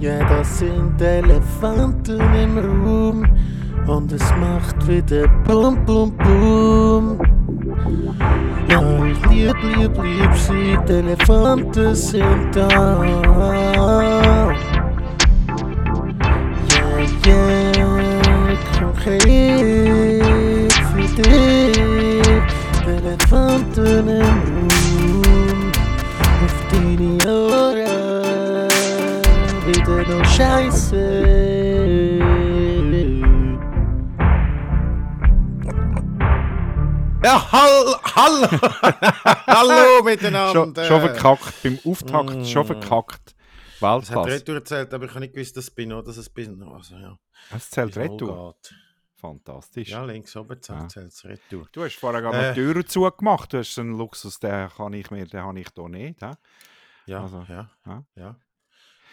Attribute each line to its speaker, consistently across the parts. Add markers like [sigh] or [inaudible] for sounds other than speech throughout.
Speaker 1: Ja, das sind Elefanten im Raum und es macht wieder Bum Bum Bum. Ja, ich lieb, lieb, lieb sie, die Elefanten sind da. Yeah, yeah, konkret für dich, die Elefanten im Raum. Scheiße.
Speaker 2: Ja, hall, hall, [laughs] hallo [laughs] miteinander.
Speaker 3: Schon, schon verkackt, beim Auftakt schon verkackt.
Speaker 2: Das hat
Speaker 3: Weltklasse.
Speaker 2: Retour erzählt, aber ich habe nicht gewusst, dass es bin oder dass es bin. Also, ja.
Speaker 3: Es zählt Retour. Fantastisch.
Speaker 2: Ja, links oben
Speaker 3: Ja.
Speaker 2: zählt es Retour.
Speaker 3: Du hast vorher gerade
Speaker 2: Äh.
Speaker 3: die Türen zugemacht. Du hast einen Luxus, den kann ich mir, den habe ich hier nicht. hä?
Speaker 2: Ja,
Speaker 3: Also,
Speaker 2: ja,
Speaker 3: ja.
Speaker 2: ja.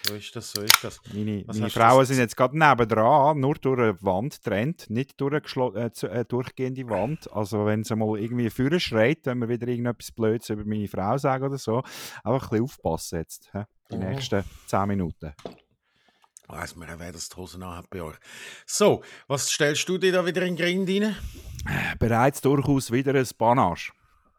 Speaker 2: So ist das, so ist das.
Speaker 3: Meine, meine Frauen sind jetzt gerade nebendran, nur durch eine Wand trennt, nicht durch eine äh, äh, durchgehende Wand. Also wenn sie mal irgendwie vorne schreit, wenn wir wieder irgendetwas Blödes über meine Frau sagen oder so, einfach ein bisschen aufpassen jetzt, hä? die
Speaker 2: Mhm.
Speaker 3: nächsten 10 Minuten.
Speaker 2: Weiss man auch, wer das die Hosen anhat bei euch. So, was stellst du dir da wieder in den Grind rein?
Speaker 3: Bereits durchaus wieder ein Panache.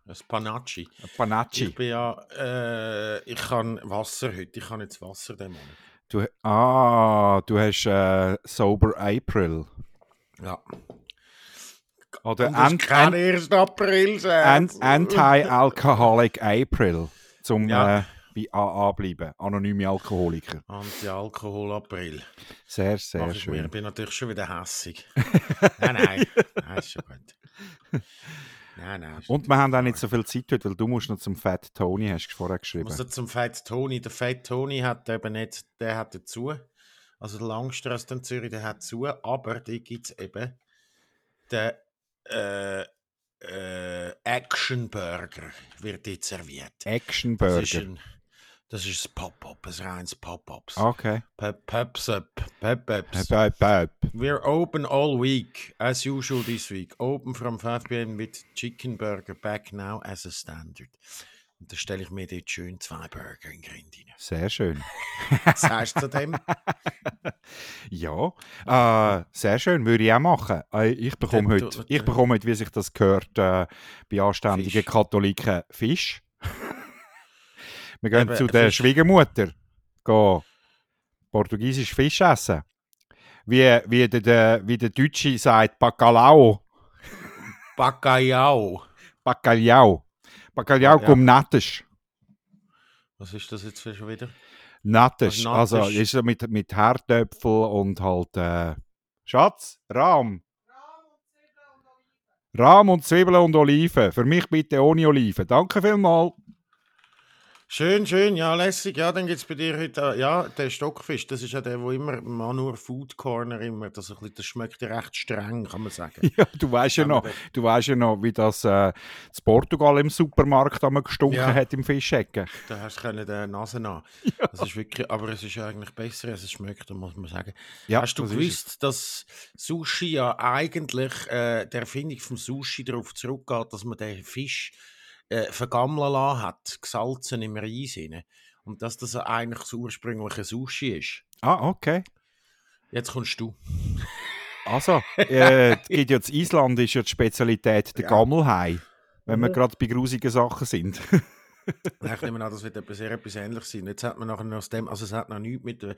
Speaker 2: Ein Panacci.
Speaker 3: Ein Panacci.
Speaker 2: Ich bin ja, äh, ich kann Wasser heute, ich kann jetzt Wasser den Monat.
Speaker 3: Du, ah, du hast äh, Sober April.
Speaker 2: Ja.
Speaker 3: Oder Ant-
Speaker 2: kann 1. April sein.
Speaker 3: Ant- Anti-Alcoholic April. Zum
Speaker 2: Ja.
Speaker 3: äh, bei AA bleiben. Anonyme Alkoholiker.
Speaker 2: Anti-Alkohol-April.
Speaker 3: Sehr, sehr
Speaker 2: Mach ich mir. Ich
Speaker 3: schön.
Speaker 2: bin natürlich schon wieder hässig. [laughs] nein, nein. Nein, ist schon gut. Nein, nein.
Speaker 3: Und wir haben auch nicht so viel Zeit heute, weil du musst noch zum Fat Tony, hast du vorher
Speaker 2: Ich
Speaker 3: geschrieben.
Speaker 2: muss noch zum Fat Tony. Der Fat Tony hat eben nicht, der hat dazu. Also der Langstrasse in Zürich, der hat zu, aber da gibt es eben den äh, äh, Action Burger, wird dort serviert.
Speaker 3: Action
Speaker 2: Das ist,
Speaker 3: Burger.
Speaker 2: ein, das ist ein Pop-up, ein reines Pop-ups.
Speaker 3: Okay.
Speaker 2: Peps up, Pep-ups.
Speaker 3: Böp, böp.
Speaker 2: We're open all week, as usual this week. Open from 5 p.m. with chicken burger back now as a standard. Und da stelle ich mir dort schön zwei Burger in den Grind rein.
Speaker 3: Sehr schön.
Speaker 2: Was sagst du zu dem? [laughs]
Speaker 3: Ja, äh, sehr schön, würde ich auch machen. Äh, ich, bekomme heute, ich bekomme heute, wie sich das gehört, äh, bei anständigen
Speaker 2: Fisch.
Speaker 3: Katholiken Fisch. Wir gehen
Speaker 2: Eben,
Speaker 3: zu der
Speaker 2: Fisch.
Speaker 3: Schwiegermutter, gehen portugiesisch Fisch essen. Wie, wie, der, der, wie der Deutsche sagt, Bacalhau.
Speaker 2: Bacalhau.
Speaker 3: Bacalhau. Bacalhau
Speaker 2: Ja.
Speaker 3: cum natas.
Speaker 2: Was ist das jetzt für schon wieder?
Speaker 3: Natas.
Speaker 2: Was
Speaker 3: Also ist so mit, mit Herdöpfel und halt. Äh, Schatz, Rahm. Rahm und Zwiebeln und Oliven. Für mich bitte ohne Oliven. Danke vielmals.
Speaker 2: Schön, schön, ja, lässig. Ja, dann gibt es bei dir heute, äh, ja, der Stockfisch, das ist ja der, wo immer, Manur Food Corner immer, das, ein bisschen, das schmeckt ja recht streng, kann man sagen. [laughs]
Speaker 3: Ja, du weißt ja
Speaker 2: Kann
Speaker 3: noch, du weißt ja noch, wie das äh, das Portugal im Supermarkt einmal gestunken
Speaker 2: Ja.
Speaker 3: hat im Fischecken.
Speaker 2: Da hast du können der Nase an. [laughs] Das ist wirklich, aber es ist eigentlich besser, als es schmeckt, muss man sagen.
Speaker 3: Ja,
Speaker 2: Hast du
Speaker 3: das
Speaker 2: gewusst, dass Sushi ja eigentlich äh, der Erfindung vom Sushi darauf zurückgeht, dass man den Fisch äh, vergammeln lassen hat, gesalzen im Reis rein. Und dass das eigentlich das ursprüngliche Sushi ist.
Speaker 3: Ah, okay.
Speaker 2: Jetzt kommst du.
Speaker 3: Also, [laughs] äh, es gibt ja in Island ist ja die Spezialität der
Speaker 2: Ja.
Speaker 3: Gammelhai. Wenn wir gerade bei grusigen Sachen sind. [laughs]
Speaker 2: Ich nehme an, das wird etwas, sehr etwas ähnliches sein. Jetzt hat man nachher noch aus dem, also es hat noch nichts mit, der-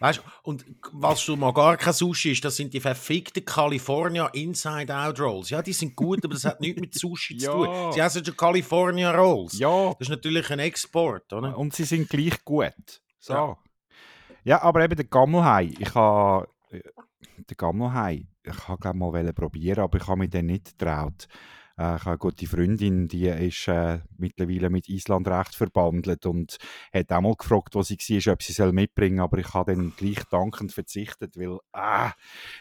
Speaker 2: weißt du, und was schon mal gar kein Sushi ist, das sind die verfickten California Inside Out Rolls. Ja, die sind gut, aber das hat nichts mit Sushi zu [laughs]
Speaker 3: Ja.
Speaker 2: tun. Sie essen schon California Rolls.
Speaker 3: ja,
Speaker 2: Das ist natürlich ein Export, oder?
Speaker 3: und sie sind gleich gut. So.
Speaker 2: Ja.
Speaker 3: Ja, aber eben der Gammelhai. Ich habe äh, den Gammelhai. Ich habe glaube mal probieren, aber ich habe mich dann nicht getraut. Äh, ich habe eine gute Freundin, die ist äh, mittlerweile mit Island recht verbandelt und hat auch mal gefragt, wo sie war, ob sie soll mitbringen aber ich habe dann gleich dankend verzichtet, weil ah,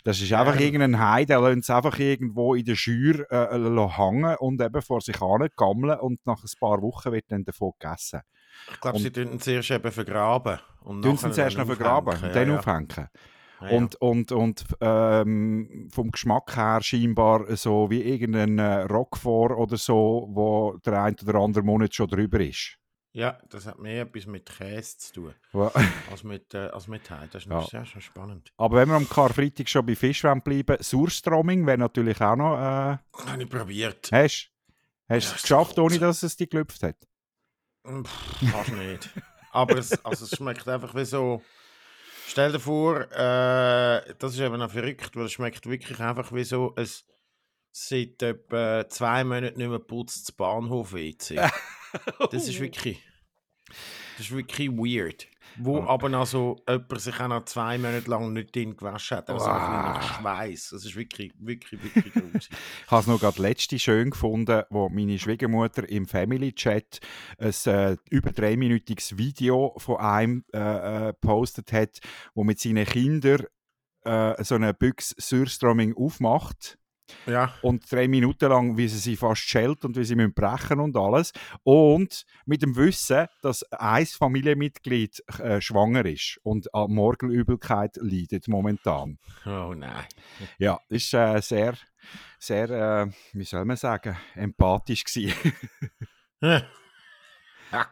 Speaker 3: das ist einfach
Speaker 2: Ja.
Speaker 3: irgendein Hai, der lässt es einfach irgendwo in der Schür äh, lassen hängen und eben vor sich gammeln und nach ein paar Wochen wird dann davon gegessen.
Speaker 2: Ich glaube, sie tun ihn zuerst eben vergraben. Und
Speaker 3: Tun sie zuerst noch vergraben und dann
Speaker 2: ja.
Speaker 3: aufhängen.
Speaker 2: Ja, ja.
Speaker 3: Und, und, und ähm, vom Geschmack her scheinbar so wie irgendein äh, Roquefort oder so, wo der ein oder andere Monat schon drüber ist.
Speaker 2: Ja, das hat mehr etwas mit Käse zu tun, [laughs] als mit, äh, als mit Hai. Das ist
Speaker 3: Ja.
Speaker 2: sehr, sehr spannend.
Speaker 3: Aber wenn wir am Karfreitag schon bei Fisch bleiben, Surströmming wäre natürlich auch noch. Äh,
Speaker 2: Habe ich probiert.
Speaker 3: hast du es geschafft, ohne dass es dich gelüpft hat?
Speaker 2: Pff, Fast nicht. Aber es, also es schmeckt einfach wie so. Stell dir vor, äh, das ist eben noch verrückt, weil es schmeckt wirklich einfach wie so ein seit etwa zwei Monaten nicht mehr putztes Bahnhof WC. [laughs] Das ist wirklich. Das ist wirklich weird. Wo
Speaker 3: Oh.
Speaker 2: aber noch so jemand sich auch noch zwei Monate lang nicht drin gewaschen hat. Also ein bisschen nach
Speaker 3: Wow.
Speaker 2: Schweiß. Das ist wirklich, wirklich, wirklich [laughs] grusig.
Speaker 3: Ich habe es noch gerade letzte schön gefunden, wo meine Schwiegermutter im Family Chat ein äh, über dreiminütiges Video von einem äh, äh, gepostet hat, wo mit seinen Kindern äh, so eine Büchse Surströmming aufmacht
Speaker 2: ja.
Speaker 3: und drei Minuten lang, wie sie sie fast schält und wie sie müssen brechen und alles. Und mit dem Wissen, dass ein Familienmitglied äh, schwanger ist und an Morgenübelkeit leidet momentan.
Speaker 2: Oh nein. [laughs]
Speaker 3: Ja, ist äh, sehr, sehr, äh, wie soll man sagen, empathisch gewesen.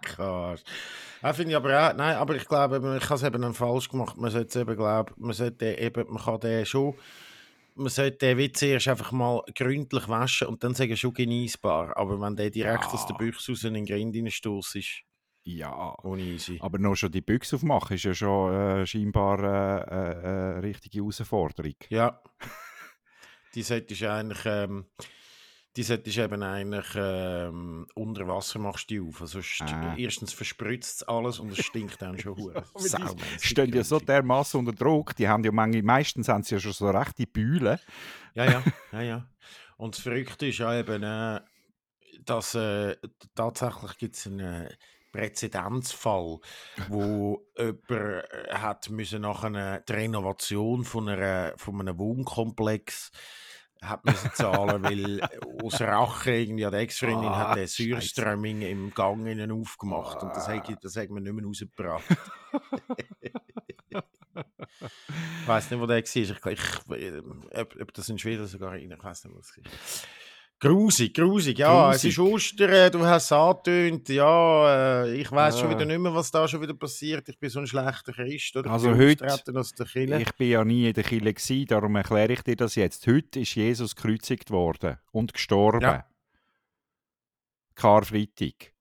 Speaker 2: Krass. [laughs] Ja, finde ich aber auch, nein, aber ich glaube, ich habe es eben falsch gemacht. Man sollte es eben, glaube man sollte eben, man kann den schon, man sollte den Witz erst einfach mal gründlich waschen und dann sagen schon genießbar. Aber wenn der direkt
Speaker 3: Ja.
Speaker 2: aus der Büchse raus in den Grind reinstoßt, ist
Speaker 3: ja, aber noch schon die Büchse aufmachen ist ja schon äh, scheinbar äh, äh, äh, richtige Herausforderung.
Speaker 2: Ja. [laughs] die solltest du eigentlich, ähm, die solltest du eben eigentlich ähm, unter Wasser machst du die auf. Also st-
Speaker 3: Ah.
Speaker 2: erstens verspritzt es alles und es stinkt dann schon [laughs] hure. Saumässig
Speaker 3: stehen ja so dermaßen unter Druck, die haben ja manchmal, meistens haben sie ja schon so rechte Bühlen.
Speaker 2: Ja, ja, ja, ja. Und das Verrückte ist ja eben, äh, dass äh, tatsächlich gibt es einen äh, Präzedenzfall, wo [laughs] jemand äh, hat müssen nach einer die Renovation von, einer, von einem Wohnkomplex hat müssen zahlen, weil aus Rache irgendwie an der Ex-Freundin
Speaker 3: Ah,
Speaker 2: hat der
Speaker 3: Scheisse.
Speaker 2: Süßströmming im Gang innen aufgemacht und das
Speaker 3: Ah.
Speaker 2: hat, das hat man nicht mehr rausgebracht. [laughs] Ich weiß nicht, wo der war. Ich, ich, ob, ob das in Schweden sogar ich weiß nicht, wo es war. Grusig, grusig, ja, es ist
Speaker 3: Grusig.
Speaker 2: Ostern, du hast es angetönt, ja, äh, ich weiß schon
Speaker 3: Ah.
Speaker 2: wieder nicht mehr, was da schon wieder passiert. Ich bin so ein schlechter Christ, oder?
Speaker 3: Also heute-
Speaker 2: aus der Kirche.
Speaker 3: Ich bin ja nie in der Kirche gewesen, darum erkläre ich dir das jetzt. Heute ist Jesus gekreuzigt worden und gestorben.
Speaker 2: Ja.
Speaker 3: Karfreitag.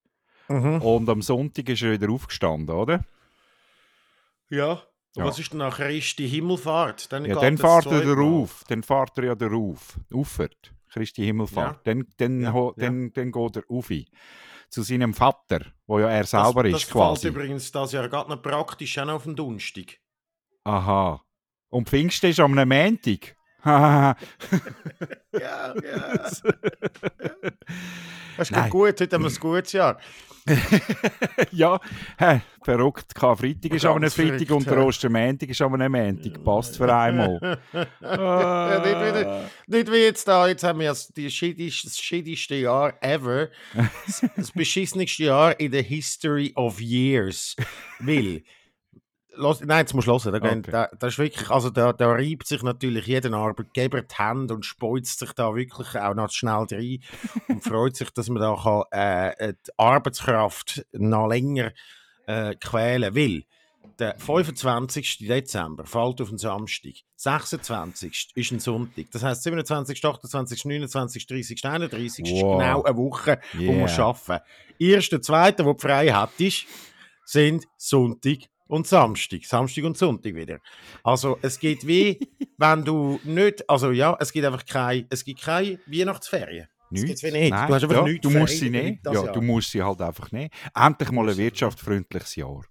Speaker 2: Mhm.
Speaker 3: Und am Sonntag ist er wieder aufgestanden, oder?
Speaker 2: Ja. Und
Speaker 3: Ja.
Speaker 2: was ist denn nach Christi Himmelfahrt? Dann
Speaker 3: Ja, dann fährt er darauf. Dann fährt er ja darauf. Auffahrt. Christi Himmelfahrt.
Speaker 2: Ja.
Speaker 3: Dann, dann,
Speaker 2: Ja,
Speaker 3: ho-
Speaker 2: ja.
Speaker 3: dann, dann geht er auf. Zu seinem Vater, wo ja er
Speaker 2: Das,
Speaker 3: selber
Speaker 2: das
Speaker 3: ist quasi.
Speaker 2: fällt übrigens das Jahr gerade praktisch auch auf den Donnerstag.
Speaker 3: Aha. Und Pfingsten ist am Montag. [laughs]
Speaker 2: Ja, ja. Ist
Speaker 3: Nein.
Speaker 2: gut, heute haben wir ein gutes Jahr. [laughs]
Speaker 3: ja, hä, verrückt. Karfreitag ist aber ein Freitag und der
Speaker 2: hä?
Speaker 3: Ostermontag ist aber ein Montag. Passt für einmal. [laughs]
Speaker 2: Ja, nicht, wieder, nicht wie jetzt da, jetzt haben wir das, das schädigste Jahr ever. Das, das beschissenste Jahr in der History of Years. Weil, los, nein, jetzt musst du hören, da,
Speaker 3: Okay.
Speaker 2: da, da ist wirklich, also da, da reibt sich natürlich jeder Arbeitgeber die Hände und speuzt sich da wirklich auch noch schnell rein [laughs] und freut sich, dass man da kann, äh, die Arbeitskraft noch länger äh, quälen will. Der 25. Dezember fällt auf einen Samstag. 26. ist ein Sonntag. Das heißt 27, 28, 29, 30, 31 ist
Speaker 3: Wow.
Speaker 2: genau eine Woche, wo
Speaker 3: Yeah.
Speaker 2: man arbeiten Erste, zweite, wo frei hattest, sind Sonntag und Samstag. Samstag und Sonntag wieder. Also es geht wie, [laughs] wenn du nicht, also ja, es gibt einfach keine, es gibt keine Weihnachtsferien.
Speaker 3: Nichts.
Speaker 2: nicht.
Speaker 3: Nein,
Speaker 2: Du hast einfach
Speaker 3: ja,
Speaker 2: nichts
Speaker 3: du musst sie nehmen. Ja,
Speaker 2: Jahr.
Speaker 3: du musst sie halt einfach nehmen. Endlich mal ein wirtschaftsfreundliches Jahr.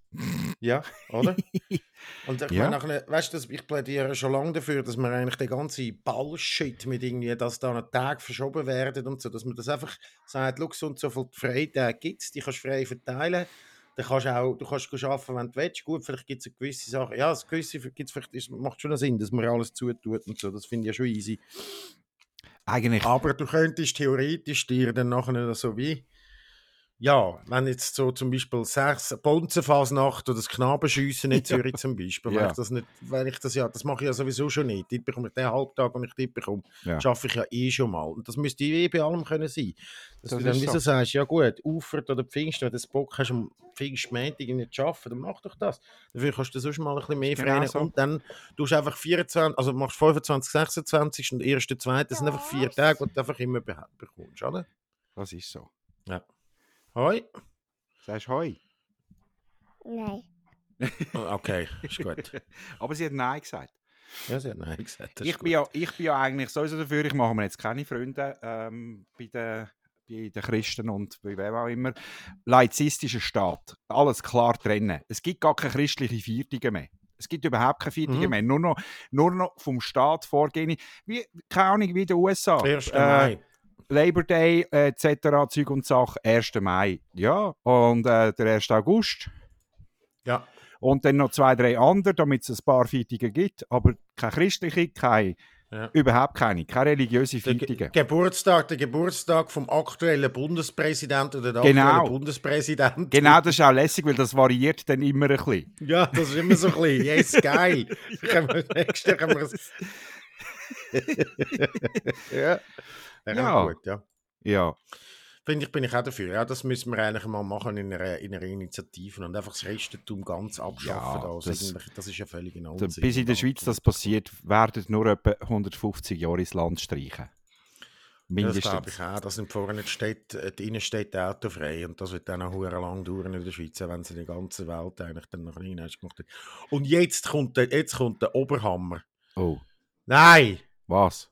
Speaker 2: Ja, oder? [laughs] Und ich
Speaker 3: Ja.
Speaker 2: meine, nachher- weißt du, ich plädiere schon lange dafür, dass man eigentlich den ganzen Bullshit mit irgendwie, dass da noch Tage verschoben werden und so, dass man das einfach sagt, so und so viele Freitage gibt es, die kannst du frei verteilen. Dann kannst du auch, du kannst arbeiten, wenn du willst. Gut, vielleicht gibt es gewisse Sachen. Ja, das gewisse gibt's vielleicht, ist, macht schon Sinn, dass man alles zutut und so. Das finde ich ja schon easy.
Speaker 3: Eigentlich,
Speaker 2: Aber du könntest theoretisch dir dann nachher so wie Ja, wenn jetzt so zum Beispiel sechs Bonzenfasnacht oder das Knabenschiessen in [laughs] Zürich zum Beispiel,
Speaker 3: Ja.
Speaker 2: wenn ich das nicht, wenn ich das ja, das mache ich ja sowieso schon nicht. Dort bekomme ich den Halbtag, den ich dort bekomme,
Speaker 3: Ja.
Speaker 2: schaffe ich ja eh schon mal. Und das müsste eh bei allem können sein. Dass
Speaker 3: Das
Speaker 2: du dann wieso
Speaker 3: so.
Speaker 2: sagst, ja gut, Ufert oder Pfingst, wenn du das Bock hast, am Pfingstmäntig nicht zu arbeiten, dann mach doch das. Dafür kannst du sonst mal ein bisschen mehr
Speaker 3: Genau
Speaker 2: freien
Speaker 3: so.
Speaker 2: und dann tust du einfach 24, also machst 25, 26 und 1. 2. Das sind einfach vier Tage, die du einfach immer bekommst, oder?
Speaker 3: Das ist so.
Speaker 2: Hoi.
Speaker 3: Sagst du Hoi?
Speaker 4: Nein.
Speaker 2: Oh, Okay, ist gut. [laughs]
Speaker 3: Aber sie hat Nein gesagt.
Speaker 2: Ja, sie hat Nein gesagt.
Speaker 3: Ich bin, ja, ich bin ja eigentlich sowieso dafür, ich mache mir jetzt keine Freunde ähm, bei, den, bei den Christen und bei wem auch immer. Laizistischer Staat. Alles klar trennen. Es gibt gar keine christliche Viertige mehr. Es gibt überhaupt keine Viertige
Speaker 2: Mhm.
Speaker 3: mehr. Nur noch, nur noch vom Staat vorgehen. Wie, keine Ahnung, wie in den USA.
Speaker 2: 1.
Speaker 3: Äh,
Speaker 2: Mai.
Speaker 3: Labor Day äh, etc. Zeug und Sache. 1. Mai. Ja. Und äh, der 1. August.
Speaker 2: Ja.
Speaker 3: Und dann noch zwei, drei andere, damit es ein paar Viertige gibt. Aber keine christliche, keine,
Speaker 2: Ja.
Speaker 3: überhaupt keine. Keine religiöse
Speaker 2: Der Ge. Geburtstag, der Geburtstag vom aktuellen Bundespräsidenten oder der
Speaker 3: Genau.
Speaker 2: aktuelle Bundespräsident.
Speaker 3: Genau, das ist auch lässig, weil das variiert dann immer ein bisschen.
Speaker 2: Ja, das ist immer so ein bisschen. Yes, geil. Nächstes können wir es. [laughs] ja. Ja,
Speaker 3: Ja.
Speaker 2: gut, ja.
Speaker 3: Ja,
Speaker 2: Finde ich, bin ich auch dafür. Ja, das müssen wir eigentlich mal machen in einer, in einer Initiative und einfach das Restentum ganz abschaffen.
Speaker 3: Ja.
Speaker 2: Also
Speaker 3: das-
Speaker 2: ist ja völlig in Ordnung.
Speaker 3: bis in der Schweiz das passiert, werden nur etwa 150 Jahre ins Land streichen.
Speaker 2: Ja, Das glaube
Speaker 3: Mindestens.
Speaker 2: ich auch. Das sind vorne die Städte, die Innenstädte autofrei und das wird dann auch lang dauern in der Schweiz, wenn sie die ganze Welt eigentlich dann noch rein hast gemacht haben. Und jetzt kommt, der, jetzt kommt der Oberhammer.
Speaker 3: Oh,
Speaker 2: Nein!
Speaker 3: was?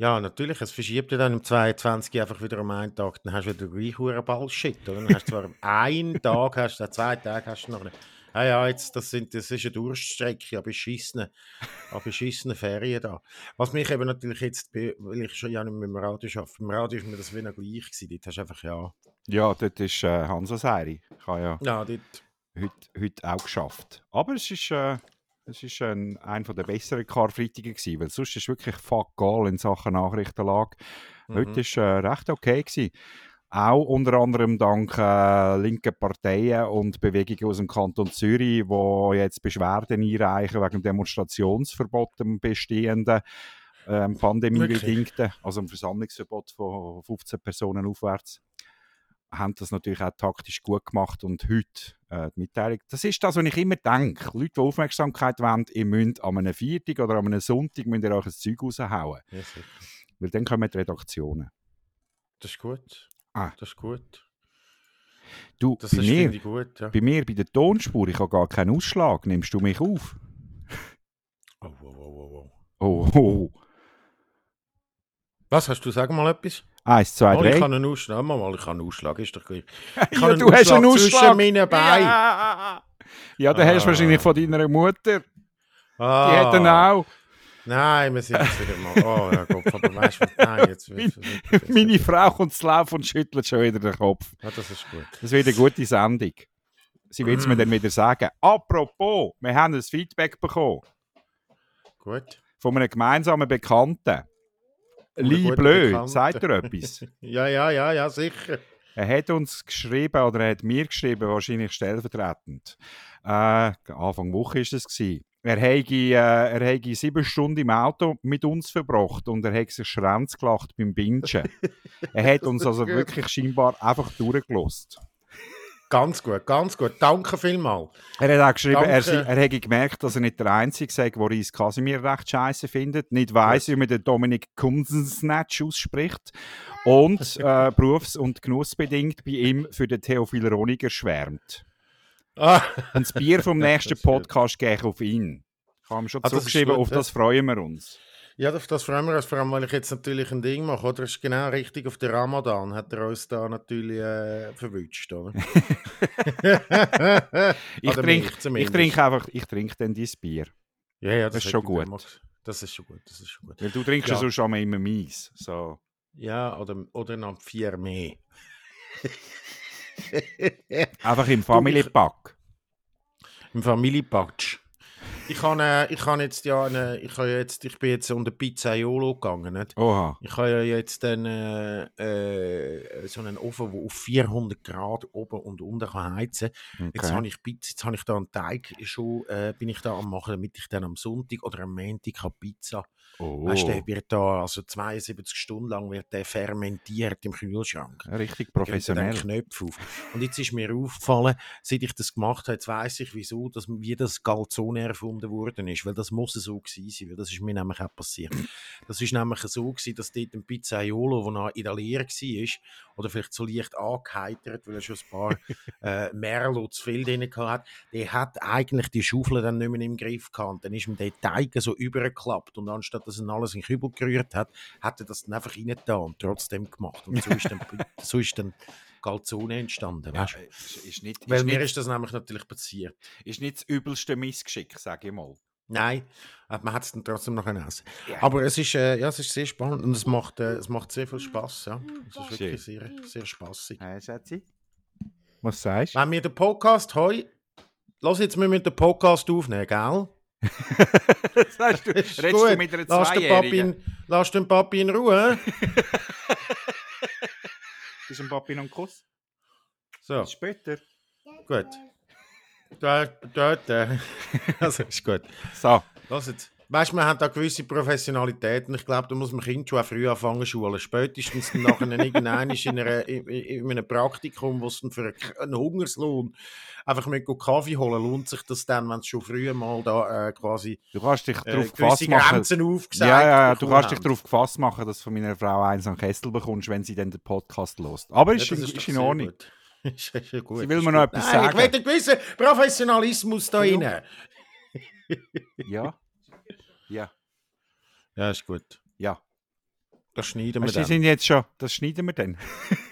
Speaker 2: Ja, natürlich, es verschiebt ja dann im 22 einfach wieder um einen Tag, dann hast du wieder gleich hure Ballshit, oder? Dann hast du zwar einen [laughs] Tag, hast du zwei Tage hast du noch nicht. Ah ja, jetzt, das, sind, das ist eine Durststrecke, an beschissenen, an beschissenen Ferien da. Was mich eben natürlich jetzt, weil ich schon ja nicht mehr im Radio arbeite, im Radio ist mir das wie noch gleich gewesen, dort hast du einfach, ja,
Speaker 3: Ja, dort ist äh, Hansa Seiri. Ich habe ja
Speaker 2: ja, dort,
Speaker 3: heute, heute auch geschafft. Aber es ist, äh, es ist ein, einer der besseren Karfreitagen gewesen, weil sonst ist wirklich fuck all in Sachen Nachrichtenlage. Heute
Speaker 2: mhm.
Speaker 3: war äh, recht okay. Gewesen. Auch unter anderem dank äh, linken Parteien und Bewegungen aus dem Kanton Zürich, die jetzt Beschwerden einreichen wegen dem Demonstrationsverbot, dem bestehenden ähm, pandemiebedingten, also dem Versammlungsverbot von 15 Personen aufwärts, haben das natürlich auch taktisch gut gemacht und heute äh, die Mitteilung. Das ist das, was ich immer denke. Leute, die Aufmerksamkeit wollen, ihr müsst an einem Viertag oder an einem Sonntag müsst ihr euch ein Zeug raushauen.
Speaker 2: ja.
Speaker 3: Weil dann kommen die Redaktionen.
Speaker 2: Das ist gut.
Speaker 3: Ah.
Speaker 2: Das ist gut.
Speaker 3: Du,
Speaker 2: Das
Speaker 3: bei,
Speaker 2: ist,
Speaker 3: mir,
Speaker 2: gut, ja.
Speaker 3: bei mir bei der Tonspur, ich habe gar keinen Ausschlag. Nimmst du mich auf?
Speaker 2: Oh, oh, oh. Oh, oh,
Speaker 3: oh.
Speaker 2: Was, hast du, sag mal etwas?
Speaker 3: Eins, zwei,
Speaker 2: Oh, ich
Speaker 3: drei.
Speaker 2: kann einen Ausschlag, mal, mal, ich kann einen Ausschlag, ist doch gleich. [laughs] Ich
Speaker 3: ja, du hast einen
Speaker 2: zwischen
Speaker 3: Ausschlag.
Speaker 2: meinen Beinen.
Speaker 3: Ja, ja den hast du
Speaker 2: Ah.
Speaker 3: wahrscheinlich von deiner Mutter. Die
Speaker 2: Ah.
Speaker 3: hat ihn auch.
Speaker 2: Nein, wir sind jetzt wieder mal. Oh, ja, Gott, aber weißt du, nein, jetzt wird [laughs] es.
Speaker 3: Meine Frau kommt zu laufen und schüttelt schon wieder den Kopf.
Speaker 2: Ja, das ist gut.
Speaker 3: Das wird eine gute Sendung. Sie will es mir dann wieder sagen. Apropos, wir haben ein Feedback bekommen
Speaker 2: Gut.
Speaker 3: von einem gemeinsamen Bekannten. Lee Bleu, sagt er etwas? [laughs]
Speaker 2: Ja, ja, ja, ja, sicher.
Speaker 3: Er hat uns geschrieben, oder er hat mir geschrieben, wahrscheinlich stellvertretend. Äh, Anfang Woche ist es gewesen. Er hätte, äh, er hätte sieben Stunden im Auto mit uns verbracht und er hat sich Schrenz gelacht beim Bingen. [laughs] er hat uns also wirklich scheinbar einfach durchgelost.
Speaker 2: Ganz gut, ganz gut. Danke vielmals.
Speaker 3: Er hat auch geschrieben, er, er hätte gemerkt, dass er nicht der Einzige sei, der Reis Casimir recht scheiße findet, nicht weiss,
Speaker 2: Gut.
Speaker 3: wie man den Dominik Kumsensnatch ausspricht und [laughs] äh, berufs- und genussbedingt bei ihm für den Theophil Roniger schwärmt.
Speaker 2: Ah,
Speaker 3: Und das Bier vom [laughs] nächsten. Podcast gehe ich auf ihn. Ich habe ihm schon
Speaker 2: Ah, das ist
Speaker 3: zurückgeschrieben, auf
Speaker 2: ja.
Speaker 3: das freuen wir uns.
Speaker 2: Ja, auf das freuen wir uns, vor allem, weil ich jetzt natürlich ein Ding mache. Oder? Das ist genau richtig auf den Ramadan, hat er uns da natürlich äh, verwünscht, oder? [laughs]
Speaker 3: Ich trinke ich
Speaker 2: zumindest.
Speaker 3: trink einfach, ich trinke dann dein Bier.
Speaker 2: Ja, ja,
Speaker 3: Das ist
Speaker 2: hätte
Speaker 3: schon gut.
Speaker 2: gemacht. Das ist schon gut, das ist schon gut.
Speaker 3: Weil du trinkst ja, sonst immer immer mies. So.
Speaker 2: Ja, oder, oder noch vier mehr.
Speaker 3: Einfach im Family Pack.
Speaker 2: Im Familienpatsch. Ich, kann, äh, ich kann jetzt ja, eine, ich, kann jetzt, ich bin jetzt unter Pizzaiolo gegangen. Nicht?
Speaker 3: Oha.
Speaker 2: Ich habe ja jetzt einen, äh, äh, so einen Ofen, der auf 400 Grad oben und unten kann heizen kann. Jetzt
Speaker 3: Okay.
Speaker 2: habe ich Pizza, jetzt habe ich da einen Teig schon, äh, bin ich da am machen, damit ich dann am Sonntag oder am Montag kann Pizza.
Speaker 3: Oh.
Speaker 2: Weißt der wird da, also 72 Stunden lang wird der fermentiert im Kühlschrank.
Speaker 3: Richtig
Speaker 2: dann
Speaker 3: professionell.
Speaker 2: Knöpfe auf. Und jetzt ist mir aufgefallen, seit ich das gemacht habe, jetzt weiss ich, wieso, dass, wie das Calzone erfunden worden ist. Weil das muss so gewesen sein, weil das ist mir nämlich auch passiert. Das ist nämlich so gewesen, dass dort ein Pizzaiolo, der noch in der Lehre war, oder vielleicht so leicht angeheitert, weil er schon ein paar [laughs] äh, Merlot zu viel drin hat, der hat eigentlich die Schaufel dann nicht mehr im Griff gehabt. Dann ist ihm der Teig so übergeklappt und anstatt dass er alles in den Kübel gerührt hat, hat er das dann einfach reingetan und trotzdem gemacht. Und so ist dann, [laughs] so ist dann Calzone entstanden.
Speaker 3: Ja,
Speaker 2: Weißt? du?
Speaker 3: ist, ist, nicht,
Speaker 2: Weil
Speaker 3: ist,
Speaker 2: mir
Speaker 3: nicht,
Speaker 2: ist das nämlich natürlich passiert.
Speaker 3: ist nicht das übelste Missgeschick, sage ich mal.
Speaker 2: Nein, man hat es dann trotzdem noch essen.
Speaker 3: Ja.
Speaker 2: Aber es ist, äh, ja, es ist sehr spannend und es macht, äh, es macht sehr viel Spaß. Ja. Es ist wirklich sehr, sehr spaßig.
Speaker 3: Hey, Schätzi? Was sagst du?
Speaker 2: Wenn wir den Podcast heu, lass jetzt, wir müssen den Podcast aufnehmen, gell? [laughs]
Speaker 3: das sagst du, [laughs] redest du
Speaker 2: gut.
Speaker 3: mit einer
Speaker 2: lass den, Papi
Speaker 3: Zweijährigen?
Speaker 2: in, lass den Papi in Ruhe. [laughs]
Speaker 3: Du ein Papi noch einen Kuss?
Speaker 2: So,
Speaker 3: Bis später.
Speaker 2: gut. Dort, dort, äh. Also, ist gut.
Speaker 3: So,
Speaker 2: Lass jetzt. Weißt du, wir haben da gewisse Professionalitäten. Ich glaube, da muss man Kind schon auch früh anfangen zu schulen. Spätestens nachher irgendwann ist in, einer, in, in einem Praktikum, wo es für einen, Hungerslohn einfach mit Kaffee holen, lohnt sich das dann, wenn es schon früher mal da äh, quasi
Speaker 3: du kannst dich
Speaker 2: äh,
Speaker 3: darauf gefasst machen.
Speaker 2: Grenzen aufgesagt
Speaker 3: Ja, ja, ja, du kannst dich darauf gefasst machen, dass du von meiner Frau eins an Kessel bekommst, wenn sie dann den Podcast lost. Aber
Speaker 2: Ja,
Speaker 3: ist,
Speaker 2: doch
Speaker 3: ist in Ordnung.
Speaker 2: gut. [laughs] ist, ist gut.
Speaker 3: Sie will
Speaker 2: ist
Speaker 3: mir noch etwas
Speaker 2: Nein,
Speaker 3: sagen.
Speaker 2: Ich will einen gewissen Professionalismus da rein.
Speaker 3: Ja. Ja.
Speaker 2: Ja, ist gut.
Speaker 3: Ja.
Speaker 2: Das schneiden wir dann.
Speaker 3: sind jetzt schon, das schneiden wir dann.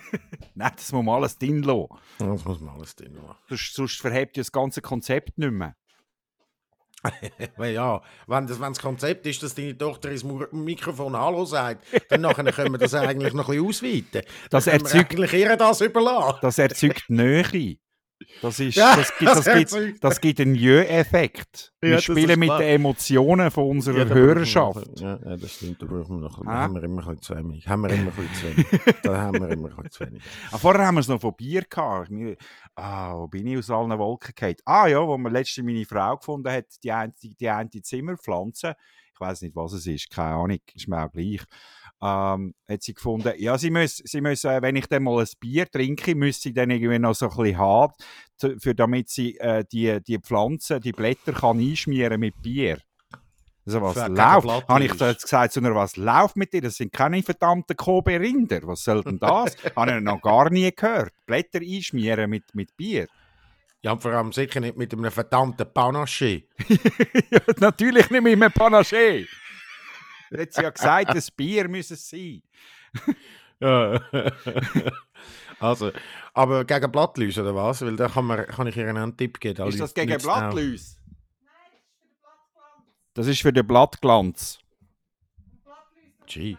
Speaker 3: [laughs] Nein, das muss man alles drin lassen.
Speaker 2: Das muss man alles drin machen.
Speaker 3: Sonst, sonst verhebt ja das ganze Konzept nicht mehr. [laughs]
Speaker 2: Ja, wenn das, wenn das Konzept ist, dass deine Tochter ins Mikrofon Hallo sagt, dann nachher können wir das [laughs] eigentlich noch ein bisschen ausweiten.
Speaker 3: Das erzeugt-
Speaker 2: eigentlich ihr das überlassen.
Speaker 3: Das erzeugt Nähe. Das, ist, [laughs]
Speaker 2: Ja,
Speaker 3: das, gibt, das,
Speaker 2: das
Speaker 3: gibt, das gibt einen Jö-Effekt.
Speaker 2: Ja,
Speaker 3: Wir
Speaker 2: das
Speaker 3: spielen mit
Speaker 2: klar.
Speaker 3: den Emotionen von unserer
Speaker 2: Ja, wir
Speaker 3: Hörerschaft.
Speaker 2: noch- Ja, ja, das stimmt, da brauchen wir noch.
Speaker 3: Ah.
Speaker 2: haben wir immer ein bisschen zu wenig. Haben wir immer ein bisschen zu wenig. da haben wir immer ein zu wenig. [laughs]
Speaker 3: Ah, vorher haben wir es noch von Bier gehabt. Wir- Ah, wo bin ich aus allen Wolken gefallen? Ah ja, wo mir letztens meine Frau gefunden hat, die eine, die eine Zimmerpflanze. Ich weiß nicht, was es ist, keine Ahnung, ist mir auch gleich. Ähm, hat sie gefunden, ja, sie müssen, sie müssen, äh, wenn ich dann mal ein Bier trinke, müssen sie dann irgendwie noch so ein bisschen haben, für, damit sie äh, die, die Pflanze, die Blätter kann einschmieren mit Bier. Also was läuft? Habe ich da jetzt gesagt zu einer, was läuft mit dir? Das sind keine verdammten Kobe-Rinder. Was soll denn das? [laughs] Habe ich noch gar nie gehört. Blätter einschmieren mit, mit Bier.
Speaker 2: Ja, und vor allem sicher nicht mit einem verdammten Panache. [laughs]
Speaker 3: ja, natürlich nicht mit einem Panaché. Er hat ja gesagt, das Bier müsse es sein.
Speaker 2: Ja. [laughs] also, aber gegen Blattläuse oder was? Weil da kann, man, kann ich ihr einen Tipp geben. Da
Speaker 3: Ist das gegen
Speaker 2: nichts drauf.
Speaker 3: Blattläuse? Das ist für den Blattglanz.
Speaker 2: Gee.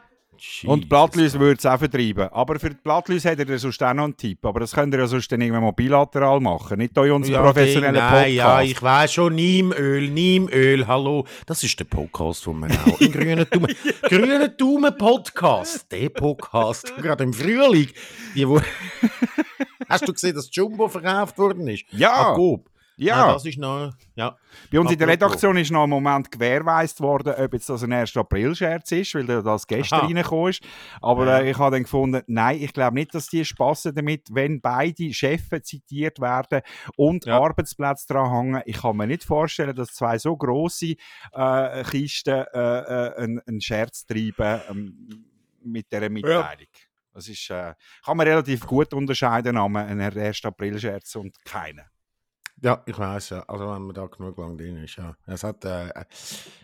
Speaker 3: Und
Speaker 2: Jesus
Speaker 3: Blattläuse würde es auch vertreiben. Aber für die Blattläuse hat er sonst auch noch einen Tipp. Aber das könnt ihr ja sonst dann irgendwann mal bilateral machen. Nicht hier in unserem
Speaker 2: Ja,
Speaker 3: professionellen
Speaker 2: Ding,
Speaker 3: Podcast.
Speaker 2: nein, ja, ich weiß schon, Niemöl, Niemöl, hallo. Das ist der Podcast von mir auch. Im grünen Daumen. [laughs] grünen Daumen Podcast. Der Podcast. Gerade im Frühling. Die, wo [laughs] Hast du gesehen, dass Jumbo verkauft worden ist?
Speaker 3: Ja.
Speaker 2: Ah,
Speaker 3: Ja.
Speaker 2: Nein, das ist noch, ja.
Speaker 3: Bei uns in der. Redaktion ist noch ein Moment gewährleistet worden, ob jetzt das ein 1. April-Scherz ist, weil da das gestern
Speaker 2: Aha.
Speaker 3: reingekommen ist. Aber
Speaker 2: Ja.
Speaker 3: äh, ich habe dann gefunden, nein, ich glaube nicht, dass die Spaß damit, wenn beide Chefs zitiert werden und
Speaker 2: Ja.
Speaker 3: Arbeitsplätze dran hängen. Ich kann mir nicht vorstellen, dass zwei so grosse äh, Kisten äh, äh, einen, einen Scherz treiben ähm, mit dieser Mitteilung. Das ist, äh, kann man relativ gut unterscheiden, einen 1. April-Scherz und keinen.
Speaker 2: Ja, ich weiß ja. Also, wenn man da genug lang drin ist, ja. Es hat, äh,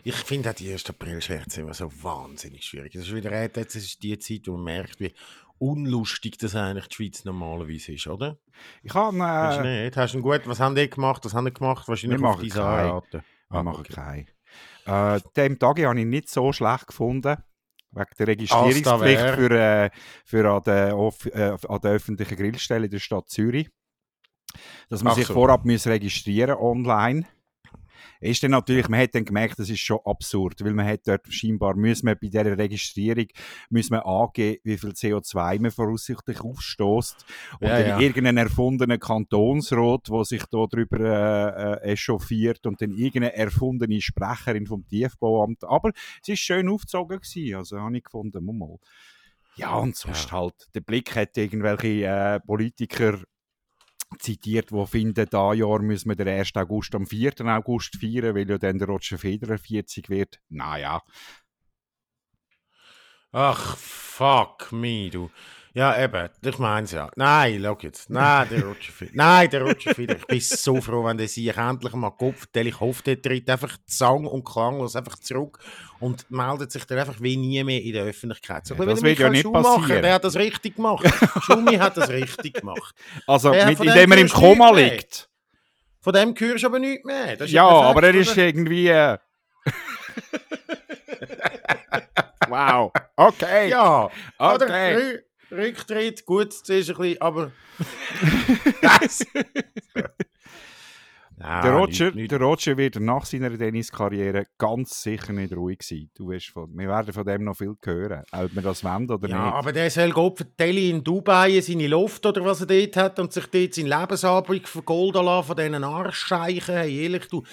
Speaker 2: ich finde auch die 1. April-Scherze immer so wahnsinnig schwierig. Das ist wieder, äh, jetzt ist die Zeit, wo man merkt, wie unlustig das eigentlich die Schweiz normalerweise ist, oder?
Speaker 3: Ich habe äh,
Speaker 2: nicht? Hast du gut, was haben die gemacht? Was haben die gemacht? Wahrscheinlich
Speaker 3: Wir
Speaker 2: auf
Speaker 3: machen
Speaker 2: diese
Speaker 3: keinen.
Speaker 2: Anraten.
Speaker 3: Wir
Speaker 2: Ah,
Speaker 3: machen
Speaker 2: okay.
Speaker 3: keinen. Äh, dem Tag habe ich nicht so schlecht gefunden. Wegen der Registrierungspflicht für, äh, für an, der, äh, an der öffentlichen Grillstelle in der Stadt Zürich. Dass man
Speaker 2: Ach
Speaker 3: sich
Speaker 2: so.
Speaker 3: vorab muss registrieren online. ist dann natürlich, man hat dann gemerkt, das ist schon absurd, weil man hat dort scheinbar, muss man bei dieser Registrierung, muss man angeben, wie viel CO2 man voraussichtlich aufstößt. Und
Speaker 2: Ja,
Speaker 3: dann
Speaker 2: ja.
Speaker 3: irgendeinen erfundenen Kantonsrat, der sich da drüber äh, äh, echauffiert und dann irgendeine erfundene Sprecherin vom Tiefbauamt. Aber es ist schön aufgezogen gewesen, also habe ich gefunden, mal. Ja, und sonst halt, der Blick hat irgendwelche äh, Politiker zitiert, die finden, da Jahr müssen wir den 1. August am 4. August feiern, weil ja dann der Roger Federer 40 wird. Naja,
Speaker 2: Ach, fuck me, du. Ja, eben, ich mein's ja. Nein, schau jetzt. Nein, der Roger Federer. Nein, der Roger Federer. Ich bin so froh, wenn der sich endlich mal Kopf vertellt. Ich hoffe, der tritt einfach sang- und klanglos einfach zurück und meldet sich dann einfach wie nie mehr in der Öffentlichkeit. So,
Speaker 3: Ja, das wird ja nicht
Speaker 2: Schumacher,
Speaker 3: passieren.
Speaker 2: Der hat das richtig gemacht. Schumi hat das richtig gemacht. [laughs]
Speaker 3: also mit, indem
Speaker 2: dem
Speaker 3: er im Koma liegt.
Speaker 2: Von dem hörst du aber nichts mehr.
Speaker 3: Ja, aber er ist
Speaker 2: oder?
Speaker 3: irgendwie... Äh... [laughs] wow, okay.
Speaker 2: Ja, oder?
Speaker 3: Okay.
Speaker 2: Rü- Rücktritt, gut, das ist ein bisschen, aber... [laughs] [laughs] [laughs] Nein,
Speaker 3: Der Roger,
Speaker 2: nicht- nicht-
Speaker 3: der Roger wird nach seiner Tenniskarriere ganz sicher nicht ruhig sein. Du wirst von, wir werden von dem noch viel hören, ob wir das wollen oder
Speaker 2: Ja,
Speaker 3: nicht.
Speaker 2: aber der soll Gott vertellen in Dubai seine Luft oder was er dort hat und sich dort seinen Lebensabend vergolden lassen von diesen Arschscheichen. Hey, ehrlich, du,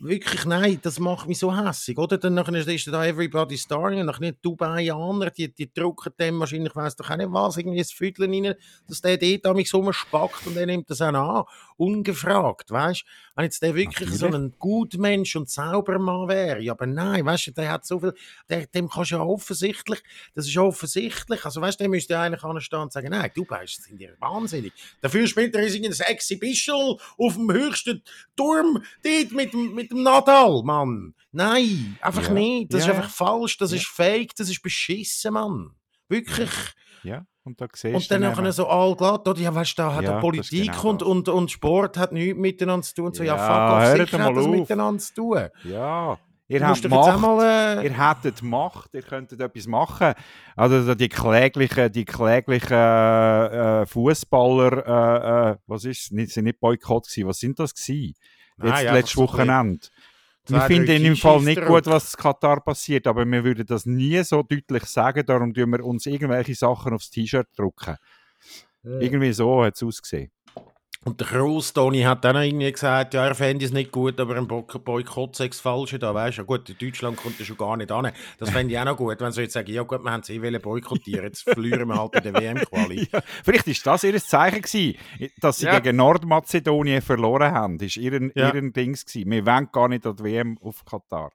Speaker 2: wirklich, nein, das macht mich so hässig, oder? Dann nachher ist da Everybody Starring und nachher die Dubaianer, die, die drucken dem wahrscheinlich, weiss doch auch nicht was, irgendwie ein Viertel rein, dass der dort an mich so spackt und er nimmt das auch an, ungefragt, weißt du? Wenn jetzt der wirklich so
Speaker 3: Natürlich.
Speaker 2: ein Gutmensch und Saubermann wäre, aber nein, weißt du, der hat so viel, der, dem kannst du ja offensichtlich das ist offensichtlich. Also, weißt du, der müsste eigentlich anstehen und sagen: Nein, du bist sind ihr wahnsinnig. Dafür spielt er in ein Exhibition auf dem höchsten Turm dort mit, dem- mit dem Nadal, Mann. Nein, einfach
Speaker 3: Ja.
Speaker 2: nicht. Das
Speaker 3: Ja,
Speaker 2: ist einfach falsch, das ist fake, das ist beschissen, Mann. Wirklich.
Speaker 3: Ja, und da
Speaker 2: Und dann nachher so allglatt, oder? Ja, weißt du, da hat
Speaker 3: Ja,
Speaker 2: Politik
Speaker 3: genau
Speaker 2: und, und, und Sport hat nichts miteinander zu tun. So, ja,
Speaker 3: Ja,
Speaker 2: fuck off, sicher hat das miteinander zu tun.
Speaker 3: Ja, ihr
Speaker 2: Du
Speaker 3: habt Macht.
Speaker 2: mal... Äh,
Speaker 3: Ihr hättet Macht, ihr könntet etwas machen. Also die kläglichen, die kläglichen äh, Fußballer, äh, äh, was ist, sind nicht Boykott gewesen, was sind das gewesen?
Speaker 2: Nein,
Speaker 3: Jetzt
Speaker 2: einfach
Speaker 3: letztes Wochenende. Wir finden
Speaker 2: drei
Speaker 3: im Fall nicht gut, was in Katar passiert, aber wir würden das nie so deutlich sagen, darum tun wir uns irgendwelche Sachen aufs T-Shirt drucken. Irgendwie so hat es ausgesehen.
Speaker 2: Und der Kroos, Toni, hat dann auch irgendwie gesagt, ja, er fände es nicht gut, aber ein Bo- Boykott sei das Falsche da, weißt du. Ja, gut, in Deutschland kommt er schon gar nicht an. Das fände ich auch noch gut, wenn sie jetzt sagen, ja gut, wir haben es eh boykottieren, jetzt verlieren wir halt bei der WM-Quali. [laughs]
Speaker 3: Ja, vielleicht ist das ihr Zeichen gewesen, dass sie
Speaker 2: Ja.
Speaker 3: gegen Nordmazedonien verloren haben. Das war ihren,
Speaker 2: Ja.
Speaker 3: ihren Dings. Gewesen. Wir wollen gar nicht an die WM auf Katar.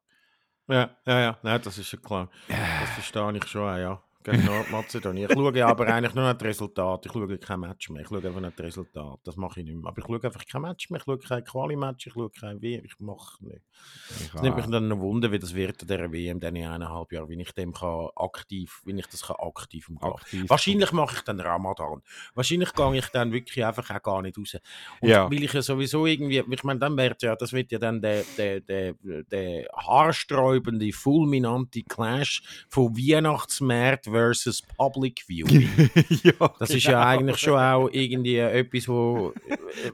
Speaker 2: Ja, ja, ja, nein, das ist ja klar. Das verstehe ich schon auch, ja. Gegen Nordmazedonien. Ich schaue aber eigentlich nur nach das Resultat. Ich schaue kein Match mehr. Ich schaue einfach nach das Resultat. Das mache ich nicht mehr. Aber ich schaue einfach kein Match mehr. Ich schaue kein Quali-Match. Ich schaue kein WM. Ich mache nicht.
Speaker 3: Ich
Speaker 2: Es nimmt mich dann noch Wunder, wie das wird an dieser WM dann in eineinhalb Jahren, wie ich dem kann aktiv, wie ich das kann aktiv umgehen.
Speaker 3: aktiv.
Speaker 2: Wahrscheinlich mache ich dann Ramadan. Wahrscheinlich gehe ich dann wirklich einfach auch gar nicht raus. Und
Speaker 3: Ja.
Speaker 2: weil ich ja sowieso irgendwie, ich meine, dann wird ja, das wird ja dann der, der, der, der haarsträubende, fulminante Clash von Weihnachtsmarkt versus Public Viewing. [laughs]
Speaker 3: ja,
Speaker 2: Das ist ja eigentlich schon auch irgendwie etwas, wo,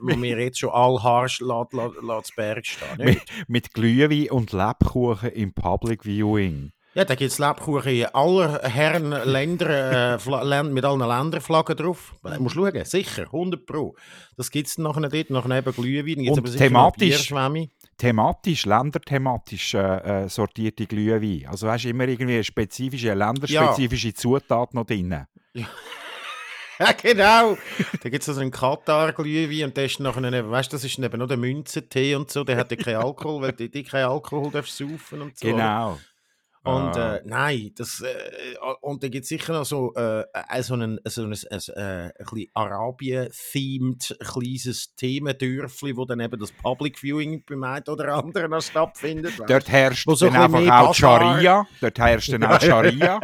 Speaker 2: wo [laughs] mir jetzt schon all Haar lässt, Berg stehen.
Speaker 3: mit, mit Glühwein und Lebkuchen im Public Viewing.
Speaker 2: Ja, da gibt es Lebkuchen in aller Herren Länder, äh, mit allen Länderflaggen drauf. Du musst schauen, sicher, 100 Pro. Das gibt es nachher dort, nachher eben Glühwein. Gibt's
Speaker 3: Und
Speaker 2: aber
Speaker 3: thematisch-. Thematisch, länderthematisch äh, äh, sortierte Glühwein. Also hast du immer irgendwie eine spezifische, länderspezifische Zutat noch drin.
Speaker 2: Ja, [laughs] genau. da gibt es also einen Katar-Glühwein und der ist nachher, eben, weißt du, das ist eben noch der Münzentee und so, der hat ja keinen Alkohol, weil du keinen Alkohol darfst saufen und so.
Speaker 3: Genau.
Speaker 2: Und
Speaker 3: Ah.
Speaker 2: äh, nein, das, äh, und da gibt es sicher noch so, äh, äh, so ein, so ein, ein, äh, ein bisschen Arabien-themed kleines Themendörfli, wo dann eben das Public Viewing beim einen oder anderen noch stattfindet.
Speaker 3: Dort herrscht
Speaker 2: so
Speaker 3: dann
Speaker 2: ein
Speaker 3: einfach auch Scharia. Dort herrscht dann auch [laughs] Scharia.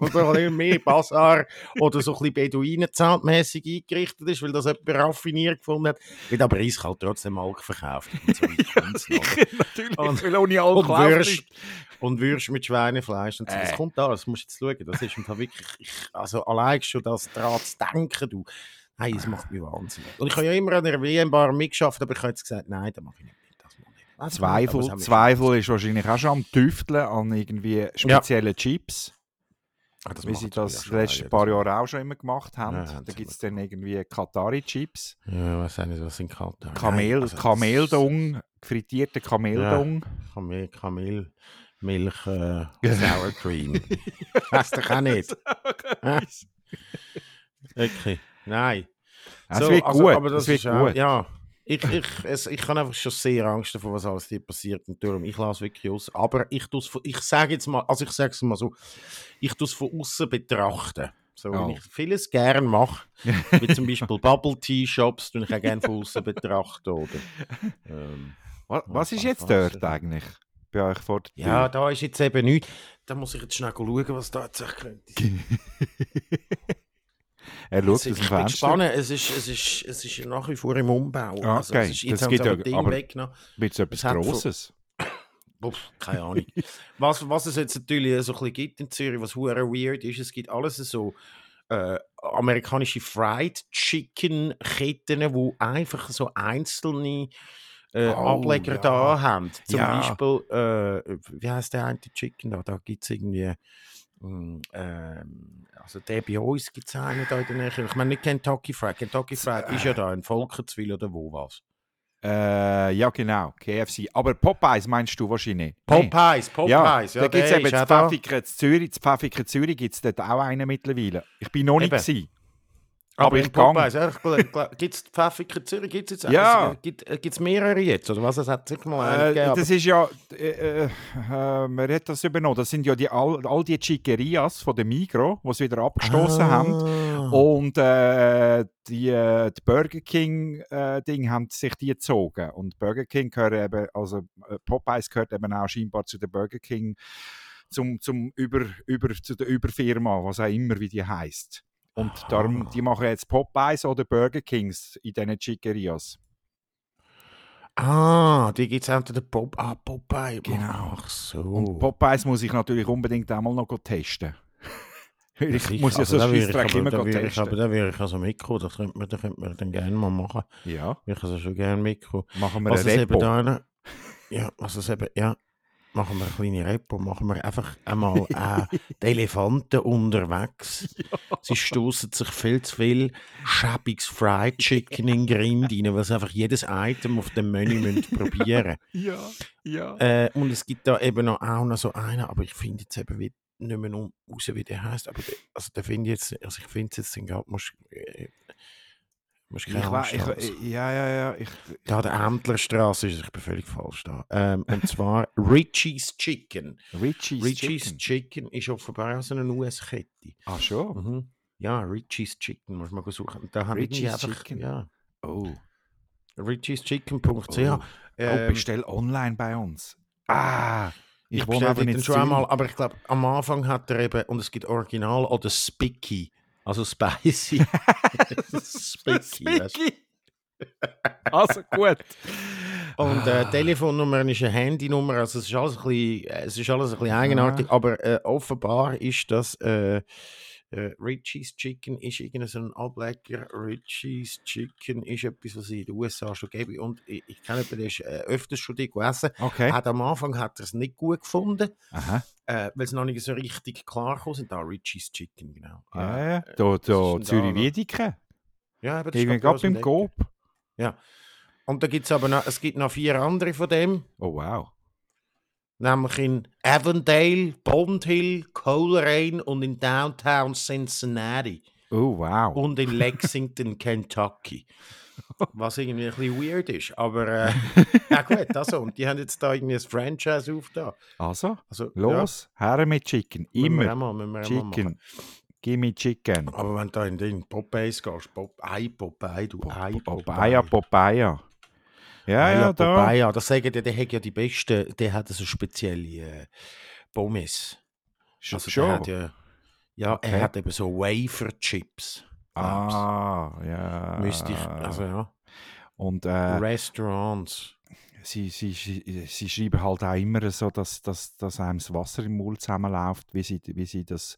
Speaker 2: Und ein bisschen mehr Bazar oder so ein bisschen Beduinenzeltmässig eingerichtet ist, weil das jemand raffiniert gefunden hat. Wird aber eiskalt trotzdem Alk verkauft. Und so [laughs] noch.
Speaker 3: Natürlich,
Speaker 2: Und-
Speaker 3: weil ohne
Speaker 2: und
Speaker 3: Alkohol läuft
Speaker 2: Würst,
Speaker 3: nicht.
Speaker 2: und Würst mit Schweinefleisch. Und so. Das
Speaker 3: Äh.
Speaker 2: kommt da, das musst du jetzt schauen. Das ist im Fall wirklich, ich, also allein schon das daran zu denken, du. Hey, das macht mich wahnsinnig. Und ich habe ja immer an der WM-Bar mitgeschafft, aber ich habe jetzt gesagt, nein, das mache ich nicht. nicht. Nicht,
Speaker 3: Zweifel, Zweifel ist wahrscheinlich auch schon am Tüfteln an irgendwie speziellen Chips,
Speaker 2: Ah, das
Speaker 3: wie sie das
Speaker 2: ja
Speaker 3: die letzten paar. Jahre auch schon immer gemacht haben.
Speaker 2: Ja,
Speaker 3: da gibt es dann irgendwie Katari-Chips,
Speaker 2: Ja, auch was sind Katar.
Speaker 3: Kamel,
Speaker 2: Nein, also das-
Speaker 3: Kameldung, frittierte Kameldung.
Speaker 2: Kamel, Kamel, Milch, äh, [laughs] Sour Cream. Weißt du auch nicht? [laughs] [laughs] Wirklich. Nein.
Speaker 3: Es
Speaker 2: So,
Speaker 3: wird
Speaker 2: also,
Speaker 3: gut,
Speaker 2: aber das
Speaker 3: es wird
Speaker 2: ist auch,
Speaker 3: gut.
Speaker 2: ja. Ich, ich, es, ich habe einfach schon sehr Angst davor, was alles hier passiert. Und darum, ich lasse wirklich aus. Aber ich, von- ich sage jetzt mal, also ich sage es mal so, ich tue es von außen betrachten. So,
Speaker 3: Oh.
Speaker 2: wenn ich vieles gerne mache, wie zum [laughs] Beispiel Bubble Tea Shops, tue ich auch gerne von außen betrachten. Oder? [laughs] Ähm,
Speaker 3: Was, was ist jetzt dort eigentlich bei euch vor der Tür?
Speaker 2: ja, da ist jetzt eben nichts. Da muss ich jetzt schnell schauen, was da jetzt [laughs] könnte.
Speaker 3: Er schaut aus
Speaker 2: Es
Speaker 3: dem
Speaker 2: ist- ich bin
Speaker 3: Fenster.
Speaker 2: gespannt. Es ist, es, ist, es ist nach wie vor im Umbau.
Speaker 3: Ah,
Speaker 2: Also,
Speaker 3: okay.
Speaker 2: es ist, jetzt
Speaker 3: Das gibt ja-
Speaker 2: Ding
Speaker 3: aber-. Wird es etwas Grosses? [coughs]
Speaker 2: Uff, keine Ahnung. was, was es jetzt natürlich so ein bisschen gibt in Zürich, was hure weird ist, es gibt alles so äh, amerikanische Fried Chicken Ketten, wo einfach so einzelne äh,
Speaker 3: Oh,
Speaker 2: Ableger
Speaker 3: ja.
Speaker 2: da haben. Zum
Speaker 3: Ja.
Speaker 2: Beispiel, äh, wie heißt der eine Chicken da? Da gibt es irgendwie. Ähm, also der bei uns gibt es einen da in der Nähe. Ich meine nicht Kentucky Fried. Kentucky Fried ist ja da in Volkenswil oder wo was.
Speaker 3: Äh, ja, genau, KFC. Aber Popeyes meinst du wahrscheinlich?
Speaker 2: Popeyes, Popeyes.
Speaker 3: Ja, da gibt es eben. Pfaffiken Zürich. Das Pfaffiken Zürich gibt es dort auch einen mittlerweile. Ich bin noch nicht gewesen.
Speaker 2: Aber,
Speaker 3: ich
Speaker 2: ja, gibt es Pfaffiken Zürich? Gibt es jetzt
Speaker 3: Ja.
Speaker 2: äh, gibt, äh, gibt's mehrere jetzt? Oder was? Es hat sicher mal
Speaker 3: Äh, das ist ja, äh, äh, äh, man hat das übernommen. Das sind ja die, all, all die Chickerias von der Migros, die sie wieder abgestoßen haben.
Speaker 2: Ah.
Speaker 3: Und äh, die, äh, die Burger King äh, haben sich die gezogen. Und Burger King gehört eben, also äh, Popeyes gehört eben auch scheinbar zu der Burger King, zum, zum über, über, zu der Überfirma, was auch immer wie die heißt. Und darum,
Speaker 2: Ah.
Speaker 3: die machen jetzt Popeyes oder Burger Kings in diesen Chickerias.
Speaker 2: Ah, die gibt es unter der Pop ah, Popeye.
Speaker 3: Genau.
Speaker 2: Ach so.
Speaker 3: Und Popeyes muss ich natürlich unbedingt einmal noch testen. [laughs] Ich
Speaker 2: Sicher,
Speaker 3: muss ja
Speaker 2: also
Speaker 3: so
Speaker 2: ich aber-
Speaker 3: immer
Speaker 2: da würde ich- Aber
Speaker 3: testen.
Speaker 2: da wäre ich also mitkommen. Das könnte man, das könnte man dann gerne mal machen.
Speaker 3: Ja,
Speaker 2: Ich also schon gerne mitkommen.
Speaker 3: machen wir
Speaker 2: Was
Speaker 3: ein
Speaker 2: es eben
Speaker 3: Repo.
Speaker 2: da ja, was es eben, ja, machen wir eine kleine Repo, machen wir einfach einmal äh, die Elefanten unterwegs. [laughs] Sie stoßen sich viel zu viel schäbiges Fried Chicken in den Grind rein, weil sie einfach jedes Item auf dem Menü [laughs] müssen probieren
Speaker 3: Ja, ja.
Speaker 2: äh, Und es gibt da eben noch, auch noch so einen, aber ich finde jetzt eben wie, nicht mehr raus, wie der heißt. Aber der, also der finde ich jetzt, also ich finde es jetzt den gerade, musst, äh, musst
Speaker 3: Ich,
Speaker 2: keine
Speaker 3: wei-
Speaker 2: Angst
Speaker 3: ich, ja, ja, ja. Ich,
Speaker 2: Ja, der Ämtlerstraße ist, ich bin völlig falsch da. Ähm, und zwar [laughs] Richie's Chicken.
Speaker 3: Richie's,
Speaker 2: Richie's
Speaker 3: Chicken.
Speaker 2: Chicken. ist offenbar auch so eine US-Kette.
Speaker 3: Ah, schon?
Speaker 2: Mhm. Ja, Richie's Chicken, muss man suchen. Da haben
Speaker 3: Richie's
Speaker 2: einfach,
Speaker 3: Chicken.
Speaker 2: Ja,
Speaker 3: Oh.
Speaker 2: richie'schicken.ch.
Speaker 3: Oh. oh,
Speaker 2: Ähm,
Speaker 3: bestell online bei uns. Ah, ich,
Speaker 2: ich
Speaker 3: wohne aber nicht
Speaker 2: schon einmal, aber ich glaube, am Anfang hat er eben, und es gibt Original oder Spicky, also Spicy. [laughs] Spicky. weißt du.
Speaker 3: Also gut.
Speaker 2: Und äh,
Speaker 3: Ah.
Speaker 2: Telefonnummer ist eine Handynummer, also es ist alles ein bisschen, äh, es ist alles ein bisschen eigenartig, aber äh, offenbar ist das äh, äh, Richie's Chicken ist irgendein so ein Ableger. Richie's Chicken ist etwas, was es in den USA schon gibt und ich, ich kenne jemanden, der ist äh, öfters schon die gegessen.
Speaker 3: Okay.
Speaker 2: Hat am Anfang hat er es nicht gut gefunden, äh, weil es noch nicht so richtig klar gekommen sind. Da Richie's Chicken, genau.
Speaker 3: Ja,
Speaker 2: Äh,
Speaker 3: ja. Da,
Speaker 2: ist
Speaker 3: da
Speaker 2: da noch?
Speaker 3: Wiedeke.
Speaker 2: ja, aber das ist gerade
Speaker 3: beim Coop.
Speaker 2: Ecke. Und da gibt es aber noch, es gibt noch vier andere von dem.
Speaker 3: Oh, wow.
Speaker 2: Nämlich in Avondale, Bond Hill, Coleraine und in Downtown Cincinnati
Speaker 3: Oh, wow.
Speaker 2: und in [laughs] Lexington, Kentucky. Was irgendwie ein bisschen weird ist, aber äh, [laughs] ja gut, also, und die haben jetzt da irgendwie ein Franchise aufgetan.
Speaker 3: Also,
Speaker 2: Also,
Speaker 3: los, her mit Chicken.
Speaker 2: ja,
Speaker 3: Immer
Speaker 2: mal, mal
Speaker 3: Chicken.
Speaker 2: machen.
Speaker 3: Gimme Chicken.
Speaker 2: Aber wenn du da in den Popeyes gehst, Pop, Ei Popeye, du Ei
Speaker 3: Popeye, Popeye. Ja, ja, da.
Speaker 2: Popeye, das sagen die, der hat ja die beste, der hat so spezielle äh, Pommes.
Speaker 3: Sch-
Speaker 2: Also
Speaker 3: Schon.
Speaker 2: hat ja, ja,
Speaker 3: Okay.
Speaker 2: er hat eben so Wafer-Chips.
Speaker 3: Ah, ja.
Speaker 2: Müsste ich, also ja,
Speaker 3: Und äh,
Speaker 2: Restaurants.
Speaker 3: sie, sie, sie, sie schreiben halt auch immer so, dass, dass, dass einem das Wasser im Mund zusammenläuft, wie sie, wie sie das.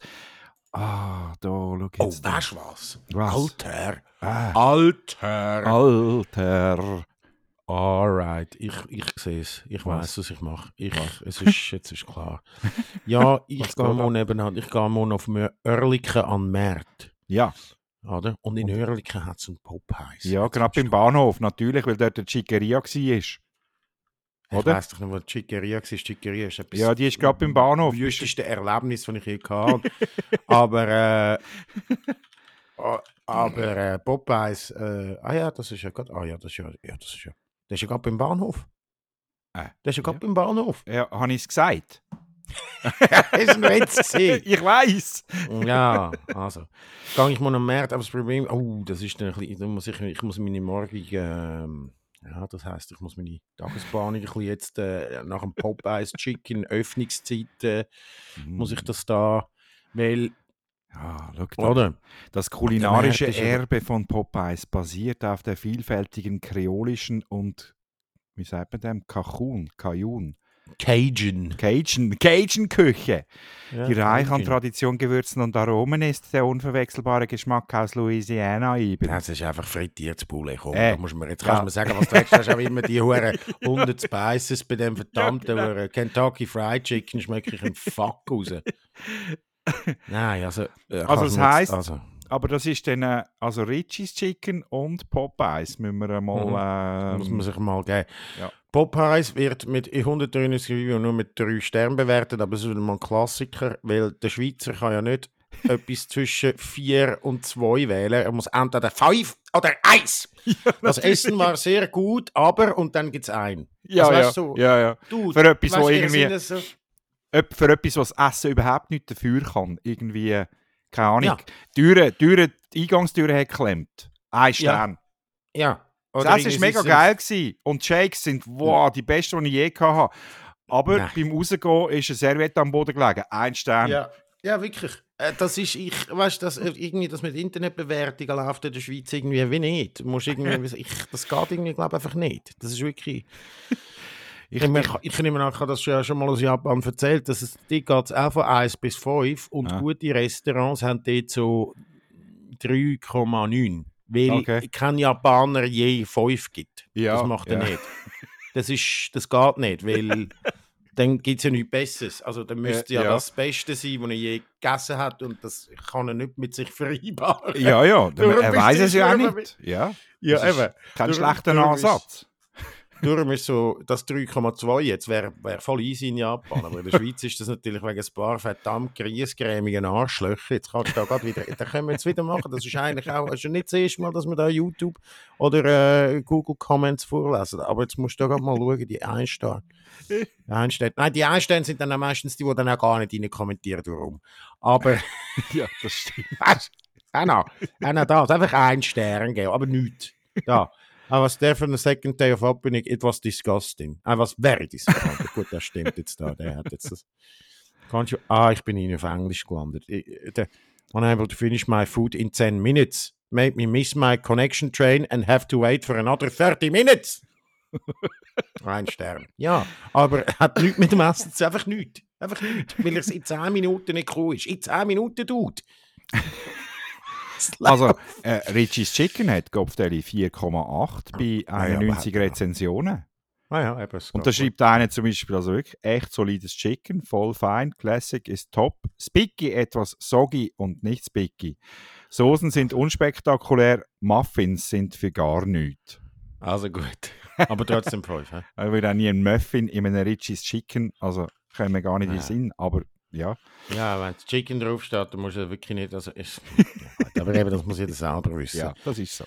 Speaker 3: Ah, da, schau
Speaker 2: Oh,
Speaker 3: jetzt. da.
Speaker 2: weißt du was?
Speaker 3: Was?
Speaker 2: Alter!
Speaker 3: Ah,
Speaker 2: Alter!
Speaker 3: Alter.
Speaker 2: Alright, ich, ich sehe es. Ich weiß, was ich mache. Ich, es ist, jetzt ist klar. Ja, [laughs] ich
Speaker 3: Was
Speaker 2: gehe mal nebenan. Ich gehe mal auf Oerlikon an Markt.
Speaker 3: Ja,
Speaker 2: Oder? Und in Oerlikon hat es einen Popeyes.
Speaker 3: ja gerade beim Bahnhof, natürlich, weil dort der Chiqueria war.
Speaker 2: du- Ich
Speaker 3: oder?
Speaker 2: weiss doch nicht, wo die Chiqueria war. Chiqueria ist etwas
Speaker 3: Ja, die ist gerade beim Bahnhof.
Speaker 2: Das wüsteste Erlebnis, das ich je hatte. [laughs] aber, äh, aber äh, Popeyes, äh, ah ja, das ist ja gerade, ah ja, das ist ja, ja, das ist ja, das ist ja gerade beim Bahnhof.
Speaker 3: Äh,
Speaker 2: Das ist ja gerade
Speaker 3: ja.
Speaker 2: beim Bahnhof.
Speaker 3: Ja, habe ich es gesagt? [laughs]
Speaker 2: das ist ein Witz [laughs]
Speaker 3: ich weiß.
Speaker 2: Ja, also. Gehe ich mal am Markt, aber das Problem, oh, das ist dann ein bisschen, da muss ich, ich muss meine morgige, ähm, ja, das heisst, ich muss meine Tagesplanung ein bisschen jetzt äh, nach dem Popeyes Chicken Öffnungszeit, äh, muss ich das da, weil,
Speaker 3: Ja, schau
Speaker 2: oder?
Speaker 3: Das kulinarische Erbe von Popeyes basiert auf der vielfältigen kreolischen und, wie sagt man dem, Cajun, Cajun,
Speaker 2: Cajun.
Speaker 3: Cajun, Cajun-Küche.
Speaker 2: Ja,
Speaker 3: Die reich an. Tradition, Gewürzen und Aromen ist der unverwechselbare Geschmack aus Louisiana eben.
Speaker 2: Das ist einfach frittiertes Poulet. Komm,
Speaker 3: Äh,
Speaker 2: da muss man, jetzt
Speaker 3: ja.
Speaker 2: kannst du sagen, was du willst. Du hast auch immer die [laughs] Huren 100 Spices bei dem verdammten
Speaker 3: genau.
Speaker 2: Huren Kentucky Fried Chicken schmecke ich einen Fuck raus. [laughs] Nein, also... äh,
Speaker 3: Also das heisst-
Speaker 2: Also,
Speaker 3: Aber das ist dann, äh, also Richie's Chicken und Popeyes müssen wir mal...
Speaker 2: muss
Speaker 3: Ähm,
Speaker 2: man sich mal geben.
Speaker 3: ja.
Speaker 2: Popeyes wird mit 193 Reviews nur mit 3 Sternen bewertet, aber es ist mal ein Klassiker, weil der Schweizer kann ja nicht [laughs] etwas zwischen 4 und 2 wählen. Er muss entweder 5 oder 1. [laughs] das Essen war sehr gut, aber und dann gibt es ein.
Speaker 3: ja,
Speaker 2: also,
Speaker 3: ja,
Speaker 2: weißt du,
Speaker 3: ja, ja.
Speaker 2: Du,
Speaker 3: Für etwas,
Speaker 2: weißt
Speaker 3: wo irgendwie-
Speaker 2: So,
Speaker 3: Für etwas, was das Essen überhaupt nicht dafür kann. Irgendwie, keine Ahnung.
Speaker 2: Ja.
Speaker 3: Türe, Türe, die Eingangstüre hat geklemmt. Ein Stern.
Speaker 2: ja.
Speaker 3: Das
Speaker 2: Oder
Speaker 3: Essen war mega geil. Gewesen. Und die Shakes sind wow, die besten, die ich je hatte. Aber
Speaker 2: Nein.
Speaker 3: beim Rausgehen ist eine Serviette am Boden gelegen. Ein Stern.
Speaker 2: Ja, ja, wirklich. Äh, Das ist, ich weißt das, äh, irgendwie das mit Internetbewertungen läuft in der Schweiz irgendwie wie nicht. Du musst irgendwie, [laughs] ich, das geht irgendwie, glaube einfach nicht. Das ist wirklich. [laughs] Ich, ich, ich, nehme an, ich habe das ja schon mal aus Japan erzählt, dass es die geht auch von 1 bis 5 und
Speaker 3: Ah.
Speaker 2: gute Restaurants haben dort so 3,9. Weil
Speaker 3: Okay.
Speaker 2: kein Japaner je 5 gibt.
Speaker 3: Ja,
Speaker 2: das macht er
Speaker 3: ja.
Speaker 2: nicht. Das, ist, das geht nicht, weil [laughs] dann gibt es ja nichts Besseres. Also dann müsste ja,
Speaker 3: ja.
Speaker 2: das Beste sein, was er je gegessen hat und das kann er nicht mit sich [laughs] vereinbaren.
Speaker 3: Ja, ja. Er weiß es ja auch nicht. Ja.
Speaker 2: ja eben.
Speaker 3: Kein schlechter Ansatz.
Speaker 2: Darum ist so, das 3,2 jetzt wäre wär voll easy in Japan. Aber in der Schweiz ist das natürlich wegen ein paar verdammt griesgrämigen Arschlöcher. Jetzt kannst du da gerade wieder, da können wir jetzt wieder machen. Das ist eigentlich auch, ist ja nicht das erste Mal, dass wir da YouTube oder äh, Google Comments vorlesen. Aber jetzt musst du da gerade mal schauen, die Einstein. Die Einstein. Nein, die Einstein sind dann meistens die, die dann auch gar nicht rein kommentieren, warum. Aber, [laughs]
Speaker 3: Ja, das stimmt.
Speaker 2: weißt du, auch noch, auch noch das, einfach einen Stern geben, aber nichts. Da. I was there for the second day of opening. It was disgusting. I was very disappointed. Gut, das stimmt jetzt da. Der hat jetzt das. Kannst du, ah, ich bin Ihnen auf Englisch gelandet. Ich- Der, unable to finish my food in 10 minutes. Made me miss my connection train and have to wait for another 30 minutes. [laughs] Ein Stern. Ja, aber er hat nichts mit dem Essen zu. Einfach nichts. Einfach nichts. Weil es in 10 Minuten nicht cool ist. In 10 Minuten tut.
Speaker 3: Also, äh, Richie's Chicken hat Kopfdeli 4,8 bei
Speaker 2: Ah ja,
Speaker 3: 91
Speaker 2: aber-
Speaker 3: Rezensionen.
Speaker 2: Ah ja, eben,
Speaker 3: Und da schreibt einer zum Beispiel, also wirklich echt solides Chicken, voll fein, Classic ist top, Spicky etwas soggy und nicht spicky. Soßen sind unspektakulär, Muffins sind für gar nichts.
Speaker 2: Also gut. Aber trotzdem [laughs] 5. hä?
Speaker 3: Ich würde auch nie einen Muffin in einem Richie's Chicken, also können wir gar nicht in den. Sinn, aber ja.
Speaker 2: Ja, wenn das Chicken draufsteht, dann muss er wirklich nicht. Also ist, ja, [laughs] aber eben, das muss jeder selber wissen.
Speaker 3: Ja, das ist so.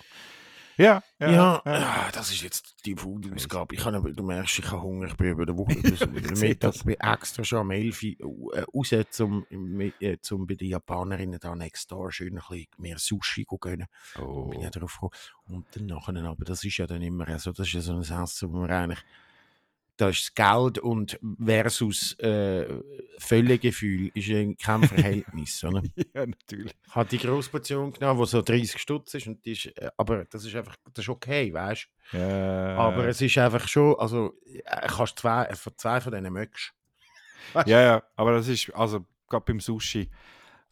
Speaker 3: Ja, ja.
Speaker 2: Ja,
Speaker 3: ja.
Speaker 2: ah, das ist jetzt die Food-Ausgabe. Ich habe, du merkst, ich habe Hunger. Ich bin über die Woche, [laughs]
Speaker 3: sehe
Speaker 2: Mittag, bin extra schon am 11 Uhr äh, raus, um, äh, zum bei den Japanerinnen da next door schön ein bisschen mehr Sushi zu gönnen.
Speaker 3: Oh.
Speaker 2: Bin ja drauf gekommen. Und dann nachher, aber das ist ja dann immer so, das ist ja so ein Essen, wo man eigentlich, da ist das Geld und versus äh, Völlegefühl ist ja kein [laughs] Verhältnis, oder?
Speaker 3: ja, natürlich.
Speaker 2: Ich habe die Großportion genommen, die so 30 Stutz ist, und die ist, äh, aber das ist einfach, das ist okay, weißt du?
Speaker 3: Ja,
Speaker 2: Aber es ist einfach schon, also, äh, kannst zwei, äh, von zwei von denen mögst.
Speaker 3: Ja, ja, aber das ist, also gerade beim Sushi,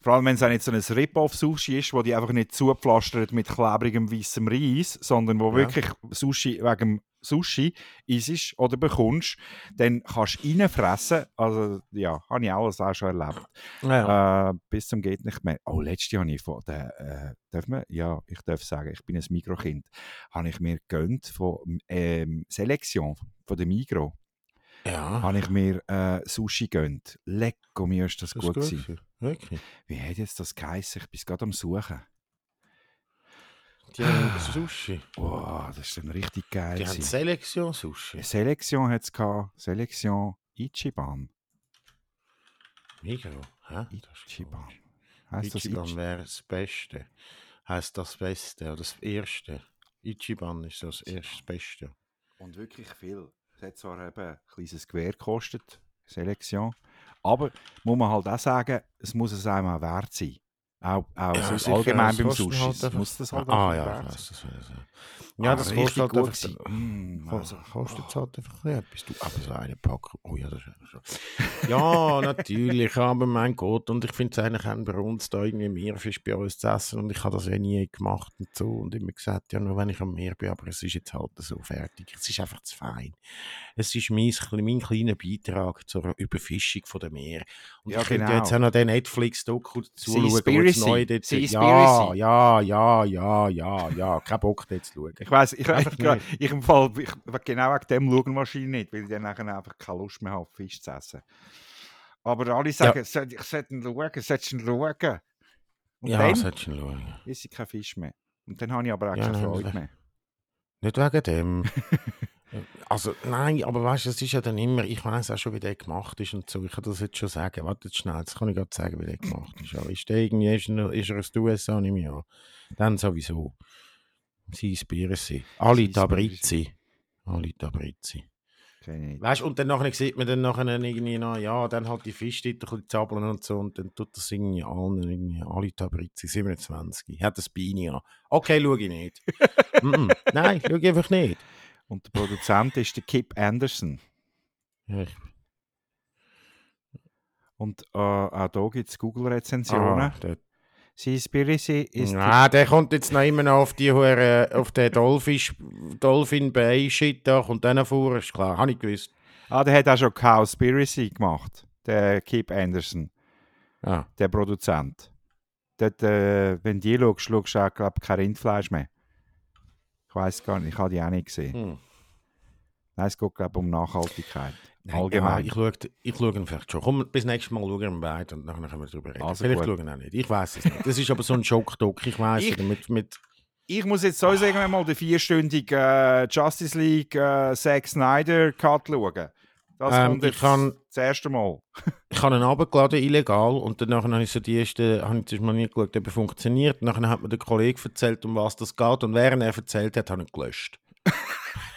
Speaker 3: vor allem wenn es auch nicht so ein Rip-Off-Sushi ist, wo die einfach nicht zugepflastert mit klebrigem weißem Reis, sondern wo
Speaker 2: Ja.
Speaker 3: wirklich Sushi wegen Sushi isst oder bekommst, dann kannst du reinfressen. Also, ja, habe ich alles auch schon erlebt.
Speaker 2: Ja.
Speaker 3: Äh, bis zum geht nicht mehr. Oh, letztes Jahr habe ich von der, äh, darf man? Ja, ich darf sagen, ich bin ein Mikrokind. Habe ich mir gönnt von ähm, Selection, von der Migro.
Speaker 2: ja.
Speaker 3: Habe ich mir äh, Sushi gönnt. Lecko, mir ist das,
Speaker 2: Das ist
Speaker 3: gut
Speaker 2: gut
Speaker 3: gewesen.
Speaker 2: Wirklich.
Speaker 3: Wie hat jetzt das geheißen? Ich bin gerade am Suchen.
Speaker 2: Die haben Sushi.
Speaker 3: Wow, das ist dann richtig geil.
Speaker 2: Die haben. Selektion Sushi.
Speaker 3: Selection hat es gehabt. Selection Ichiban.
Speaker 2: Migro. Hä?
Speaker 3: Ichiban. Heißt das
Speaker 2: Ichiban
Speaker 3: Ichi?
Speaker 2: wäre das Beste. Heißt das Beste oder das Erste. Ichiban ist das erste das Beste.
Speaker 3: Und wirklich viel. Es hat zwar eben ein kleines Gewehr gekostet, Selektion. Aber muss man halt auch sagen, es muss es einem auch wert sein. Auch, auch so
Speaker 2: sicher,
Speaker 3: allgemein beim
Speaker 2: kostet
Speaker 3: Sushi.
Speaker 2: halt
Speaker 3: Es
Speaker 2: einfach-
Speaker 3: muss das halt
Speaker 2: ah,
Speaker 3: einfach
Speaker 2: ja,
Speaker 3: wert
Speaker 2: ich
Speaker 3: sein.
Speaker 2: weiss, das so. Ja,
Speaker 3: Ah,
Speaker 2: das
Speaker 3: richtig
Speaker 2: kostet halt einfach.
Speaker 3: Mm,
Speaker 2: Kostet,
Speaker 3: also,
Speaker 2: kostet halt einfach etwas. Du, aber so eine Packung. Oh ja, das ist so. [laughs] Ja, natürlich, aber mein Gott. Und ich finde es eigentlich auch bei uns da irgendwie Meerfisch bei uns zu essen. Und ich habe das eh nie gemacht und so. Und immer gesagt, ja, nur wenn ich am Meer bin. Aber es ist jetzt halt so fertig. Es ist einfach zu fein. Es ist mein, mein kleiner Beitrag zur Überfischung von der Meer. Und
Speaker 3: Ja,
Speaker 2: ich könnte
Speaker 3: genau.
Speaker 2: jetzt auch noch den Netflix-Doku zuschauen. Neu dort Ja,
Speaker 3: Seaspiracy.
Speaker 2: ja, ja, ja, ja, ja. Kein Bock, dort zu schauen.
Speaker 3: Ich weiß, ich, ich, ich, ich, im Fall, ich, genau wegen dem schauen wahrscheinlich nicht, weil ich dann nachher einfach keine Lust mehr habe, Fisch zu essen. Aber alle sagen, sollte- ich sollte ihn schauen, ich sollte ihn schauen. Und
Speaker 2: Ja,
Speaker 3: dann
Speaker 2: hättest du schauen.
Speaker 3: esse ich keinen Fisch mehr. Und dann habe ich aber auch
Speaker 2: Ja,
Speaker 3: keine Freude mehr.
Speaker 2: Nicht wegen dem. [laughs] also, nein, aber weißt du, es ist ja dann immer, ich weiß auch schon, wie der gemacht ist und so. Ich kann das jetzt schon sagen. Warte jetzt schnell, das kann ich gerade sagen, wie der gemacht ist. Aber ist der irgendwie, ist er, ist er aus den USA, nicht mehr? Dann sowieso. Seaspiracy. Ali
Speaker 3: Seaspiracy.
Speaker 2: Tabrizi. Ali Tabrizi. Weißt du, und dann nachher sieht man dann nachher irgendwie noch, ja, dann halt die Fische dort ein bisschen zappeln und so, und dann tut das irgendwie allen, irgendwie, Ali Tabrizi, 27, hat das Beine an. Okay, schau ich nicht. mm -mm. Nein, schau ich einfach nicht.
Speaker 3: Und der Produzent ist der Kip Anderson.
Speaker 2: Ich,
Speaker 3: Und äh, auch hier gibt es Google-Rezensionen.
Speaker 2: ah,
Speaker 3: Seaspiracy ist
Speaker 2: Nein, der kommt jetzt noch immer noch auf die Hure, auf den Dolphin, Dolphin Bay Shit da, kommt dann vor, ist klar, habe ich gewusst.
Speaker 3: Ah, der hat auch schon Cowspiracy gemacht. Der Kip Anderson,
Speaker 2: Ah,
Speaker 3: der Produzent. Dort, äh, wenn die schaust, schaust du auch, glaube ich, kein Rindfleisch mehr. Ich weiß gar nicht, ich habe die auch nicht gesehen.
Speaker 2: hm.
Speaker 3: Nein, es geht, glaube ich, um Nachhaltigkeit.
Speaker 2: Nein,
Speaker 3: Allgemein.
Speaker 2: Ja, ich schaue ich schau ihn vielleicht schon. Komm, bis nächstes Mal schauen wir beide und dann können wir darüber reden.
Speaker 3: Also
Speaker 2: vielleicht
Speaker 3: gut.
Speaker 2: schauen wir auch nicht. Ich weiß es nicht. Das ist aber so ein Schockdock. Ich weiß
Speaker 3: Ich-
Speaker 2: es mit, mit
Speaker 3: Ich muss jetzt so sagen, mal den vierstündigen äh, Justice League äh, Zack Snyder Cut schauen. Das
Speaker 2: Ähm,
Speaker 3: kommt
Speaker 2: ich kann-
Speaker 3: das erste Mal. [laughs]
Speaker 2: Ich habe ihn runtergeladen, illegal, und dann habe ich so die erste, habe ich zuerst mal nie geschaut, ob er funktioniert. Und dann hat mir der Kollege erzählt, um was das geht, und während er erzählt hat, habe ich ihn gelöscht. [laughs]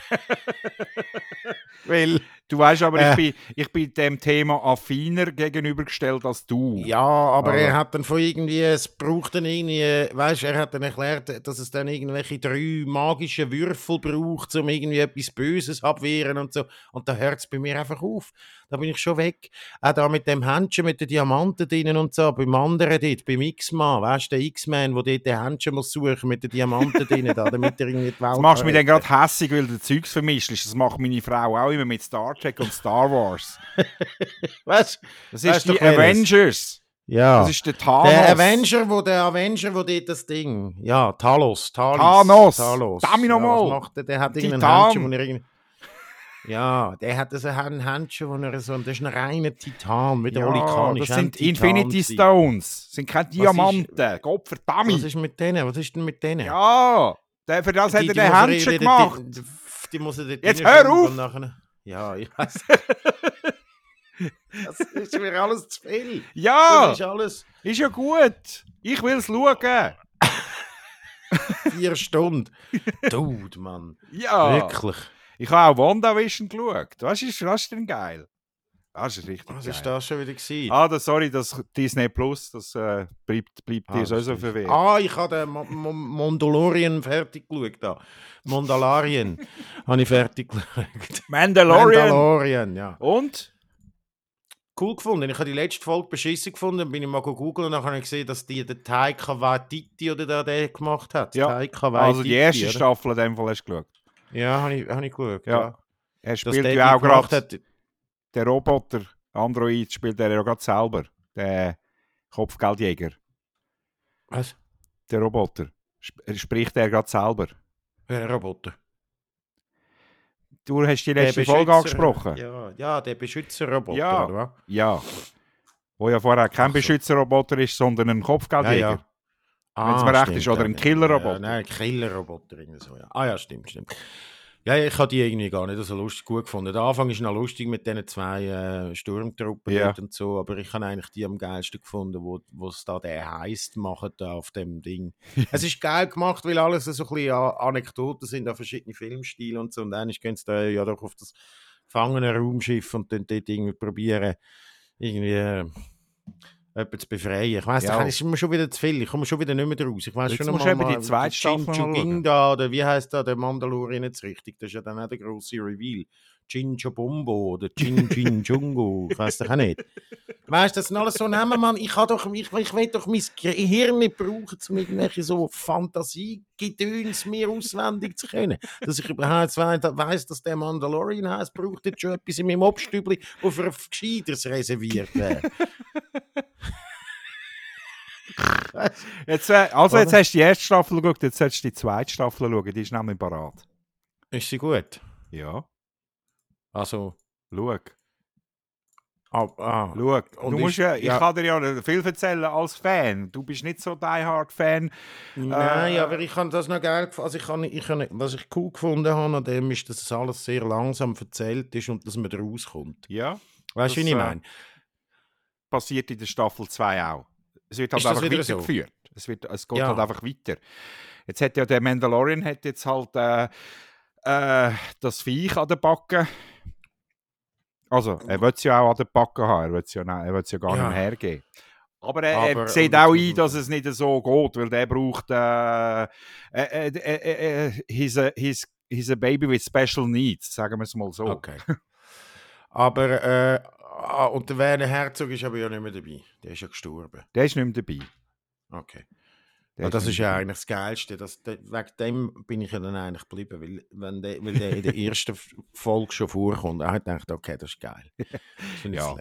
Speaker 2: [laughs] Weil,
Speaker 3: Du weißt aber,
Speaker 2: Äh.
Speaker 3: ich, bin, ich bin dem Thema affiner gegenübergestellt als du.
Speaker 2: ja, aber
Speaker 3: Aber-
Speaker 2: er hat dann von irgendwie, es braucht dann irgendwie, weißt er hat dann erklärt, dass es dann irgendwelche drei magische Würfel braucht, um irgendwie etwas Böses abwehren und so. Und da hört es bei mir einfach auf. Da bin ich schon weg. Auch da mit dem Händchen mit den Diamanten drinnen und so, beim anderen dort, beim X-Man, weißt du, der X-Man, der dort den Händchen muss suchen mit den Diamanten [laughs] drinnen, da, damit er irgendwie die Welt
Speaker 3: Das machst du mich dann gerade hässig, weil du Zeugs vermischst. Das macht meine Frau auch immer mit Star Trek und Star Wars. [laughs]
Speaker 2: Du?
Speaker 3: Das ist
Speaker 2: doch
Speaker 3: die? Avengers.
Speaker 2: Ja.
Speaker 3: Das ist der Thanos.
Speaker 2: Der Avenger, wo der Avenger, wo dort das Ding. Ja, Talos. Talos.
Speaker 3: Thanos.
Speaker 2: Talos.
Speaker 3: Damn
Speaker 2: ja,
Speaker 3: nochmal.
Speaker 2: was macht der? Der hat irgendein
Speaker 3: Titan.
Speaker 2: Händchen, wo er irgendwie. Ja, der hat also ein Händchen, wo er so. Das ist ein reiner Titan, wie der
Speaker 3: ja,
Speaker 2: Oli Kahn
Speaker 3: das sind Infinity. Stones. Das sind keine Diamanten. Gott
Speaker 2: Was
Speaker 3: verdammt.
Speaker 2: ist mit denen? Was ist denn mit denen?
Speaker 3: Ja, der, für das hat
Speaker 2: Die-
Speaker 3: er
Speaker 2: die
Speaker 3: den
Speaker 2: muss er
Speaker 3: Händchen
Speaker 2: wieder-
Speaker 3: gemacht.
Speaker 2: Die, die, die muss er
Speaker 3: Jetzt hör auf!
Speaker 2: Ja, [laughs] ich weiß. das ist mir alles zu viel.
Speaker 3: Ja,
Speaker 2: Das ist alles
Speaker 3: ist ja gut. Ich will es schauen.
Speaker 2: vier Stunden. [laughs] Dude, Mann.
Speaker 3: Ja.
Speaker 2: Wirklich.
Speaker 3: Ich habe auch WandaVision geschaut. Was ist, was ist denn geil? Das ist richtig
Speaker 2: Was
Speaker 3: geil.
Speaker 2: ist das schon wieder gewesen?
Speaker 3: Ah, das, sorry, das Disney Plus, das äh, bleibt, bleibt dir
Speaker 2: das
Speaker 3: sowieso verwehrt.
Speaker 2: Ah, ich habe den Mo- Mo- Mandalorian fertig geschaut. Da. Mandalorian [laughs] habe ich fertig geschaut.
Speaker 3: Mandalorian.
Speaker 2: Mandalorian, ja.
Speaker 3: Und?
Speaker 2: Cool gefunden. Ich habe die letzte Folge beschissen gefunden. Dann bin ich mal googeln und dann habe ich gesehen, dass die der Taika Waititi oder der, der gemacht hat.
Speaker 3: Ja,
Speaker 2: Taika
Speaker 3: Also die erste
Speaker 2: oder?
Speaker 3: Staffel in dem Fall hast du geschaut.
Speaker 2: Ja, habe ich, hab ich geschaut.
Speaker 3: Ja.
Speaker 2: Ja.
Speaker 3: Er spielt ja auch gerade, der Roboter, Android, spielt er ja gerade selber. Der Kopfgeldjäger.
Speaker 2: Was?
Speaker 3: Der Roboter. Sp er spricht er gerade selber.
Speaker 2: Ein Roboter.
Speaker 3: Du hast die
Speaker 2: Der
Speaker 3: letzte Folge angesprochen.
Speaker 2: Ja, ja, der Beschützerroboter,
Speaker 3: Ja.
Speaker 2: oder was?
Speaker 3: Ja. Wo ja vorher kein
Speaker 2: so.
Speaker 3: Beschützerroboter ist, sondern ein Kopfgeldjäger. Wenn's mir recht
Speaker 2: stimmt,
Speaker 3: ist, oder ein
Speaker 2: ja,
Speaker 3: Killerroboter.
Speaker 2: Ja, nein, ein Killerroboter. irgendwie So, ja. Ah ja, stimmt, stimmt. Ja, ich habe die irgendwie gar nicht so lustig gut gefunden. Der Anfang ist noch lustig mit diesen zwei äh, Sturmtruppen
Speaker 3: Ja.
Speaker 2: und so, aber ich habe eigentlich die am geilsten gefunden, wo es da der heisst machen da auf dem Ding. [laughs] es ist geil gemacht, weil alles so ein bisschen Anekdoten sind, an verschiedene Filmstile und so. Und dann gehen sie da ja doch auf das gefangene Raumschiff und dann dort irgendwie probieren, irgendwie äh, jemanden zu befreien. Ich weiss,
Speaker 3: Ja.
Speaker 2: das ist mir schon wieder zu viel. Ich komme schon wieder nicht mehr raus. Ich weiss
Speaker 3: Jetzt
Speaker 2: schon
Speaker 3: musst eben die zweite Staffel
Speaker 2: da, oder wie heißt da der Mandalorian jetzt richtig? Das ist ja dann auch der grosse Reveal. Jinja Bombo oder Jin Jin Jungo. Ich weiß doch auch nicht. Weißt du, das sind alles so Namen, Mann. Ich, doch, ich, ich will doch mein Gehirn nicht brauchen, um irgendwelche so Fantasiegedöns mir auswendig zu können. Dass ich überhaupt weiss, dass der Mandalorian heißt, braucht jetzt schon etwas in meinem Obstübli, das für ein Gescheiteres reserviert wäre. [laughs]
Speaker 3: Jetzt, äh, also, jetzt hast du die erste Staffel geschaut, jetzt solltest du die zweite Staffel schauen. Die ist nämlich parat.
Speaker 2: Ist sie gut?
Speaker 3: Ja.
Speaker 2: Also,
Speaker 3: Schau.
Speaker 2: ah, ah.
Speaker 3: Schau.
Speaker 2: Und
Speaker 3: du musst ja, ich
Speaker 2: ja.
Speaker 3: kann dir ja viel erzählen als Fan. Du bist nicht so die Hard-Fan.
Speaker 2: Nein,
Speaker 3: Äh,
Speaker 2: aber ich habe das noch geil gefunden. Also ich kann, ich kann, was ich cool gefunden habe an dem ist, dass es alles sehr langsam erzählt ist und dass man da rauskommt.
Speaker 3: Ja.
Speaker 2: Weißt du, wie ich
Speaker 3: äh,
Speaker 2: meine?
Speaker 3: Passiert in der Staffel 2 auch. Es wird halt
Speaker 2: Ist
Speaker 3: einfach
Speaker 2: wieder so?
Speaker 3: weitergeführt. Es, wird, es geht
Speaker 2: Ja.
Speaker 3: halt einfach weiter. Jetzt hat ja der Mandalorian hat jetzt halt äh, äh, das Viech an der Backe. Also, er will es ja auch an der Backe haben. Er will es ja, er will's ja gar
Speaker 2: Ja.
Speaker 3: nicht mehr hergeben. Aber er, er
Speaker 2: Aber-
Speaker 3: sieht
Speaker 2: aber-
Speaker 3: auch ein, dass es nicht so geht, weil der braucht äh, äh, äh, äh, äh, he's, a, he's, he's a baby with special needs, sagen wir es mal so.
Speaker 2: Okay. aber, äh, ah, und der Werner Herzog ist aber ja nicht mehr dabei. Der ist ja gestorben.
Speaker 3: Der ist nicht mehr dabei.
Speaker 2: Okay.
Speaker 3: Der
Speaker 2: Ja, das ist ja eigentlich das Geilste. Das, wegen dem bin ich ja dann eigentlich geblieben, weil, wenn der, weil der in der [laughs] ersten Folge schon vorkommt, habe ich gedacht, okay, das ist geil. Das
Speaker 3: Ja.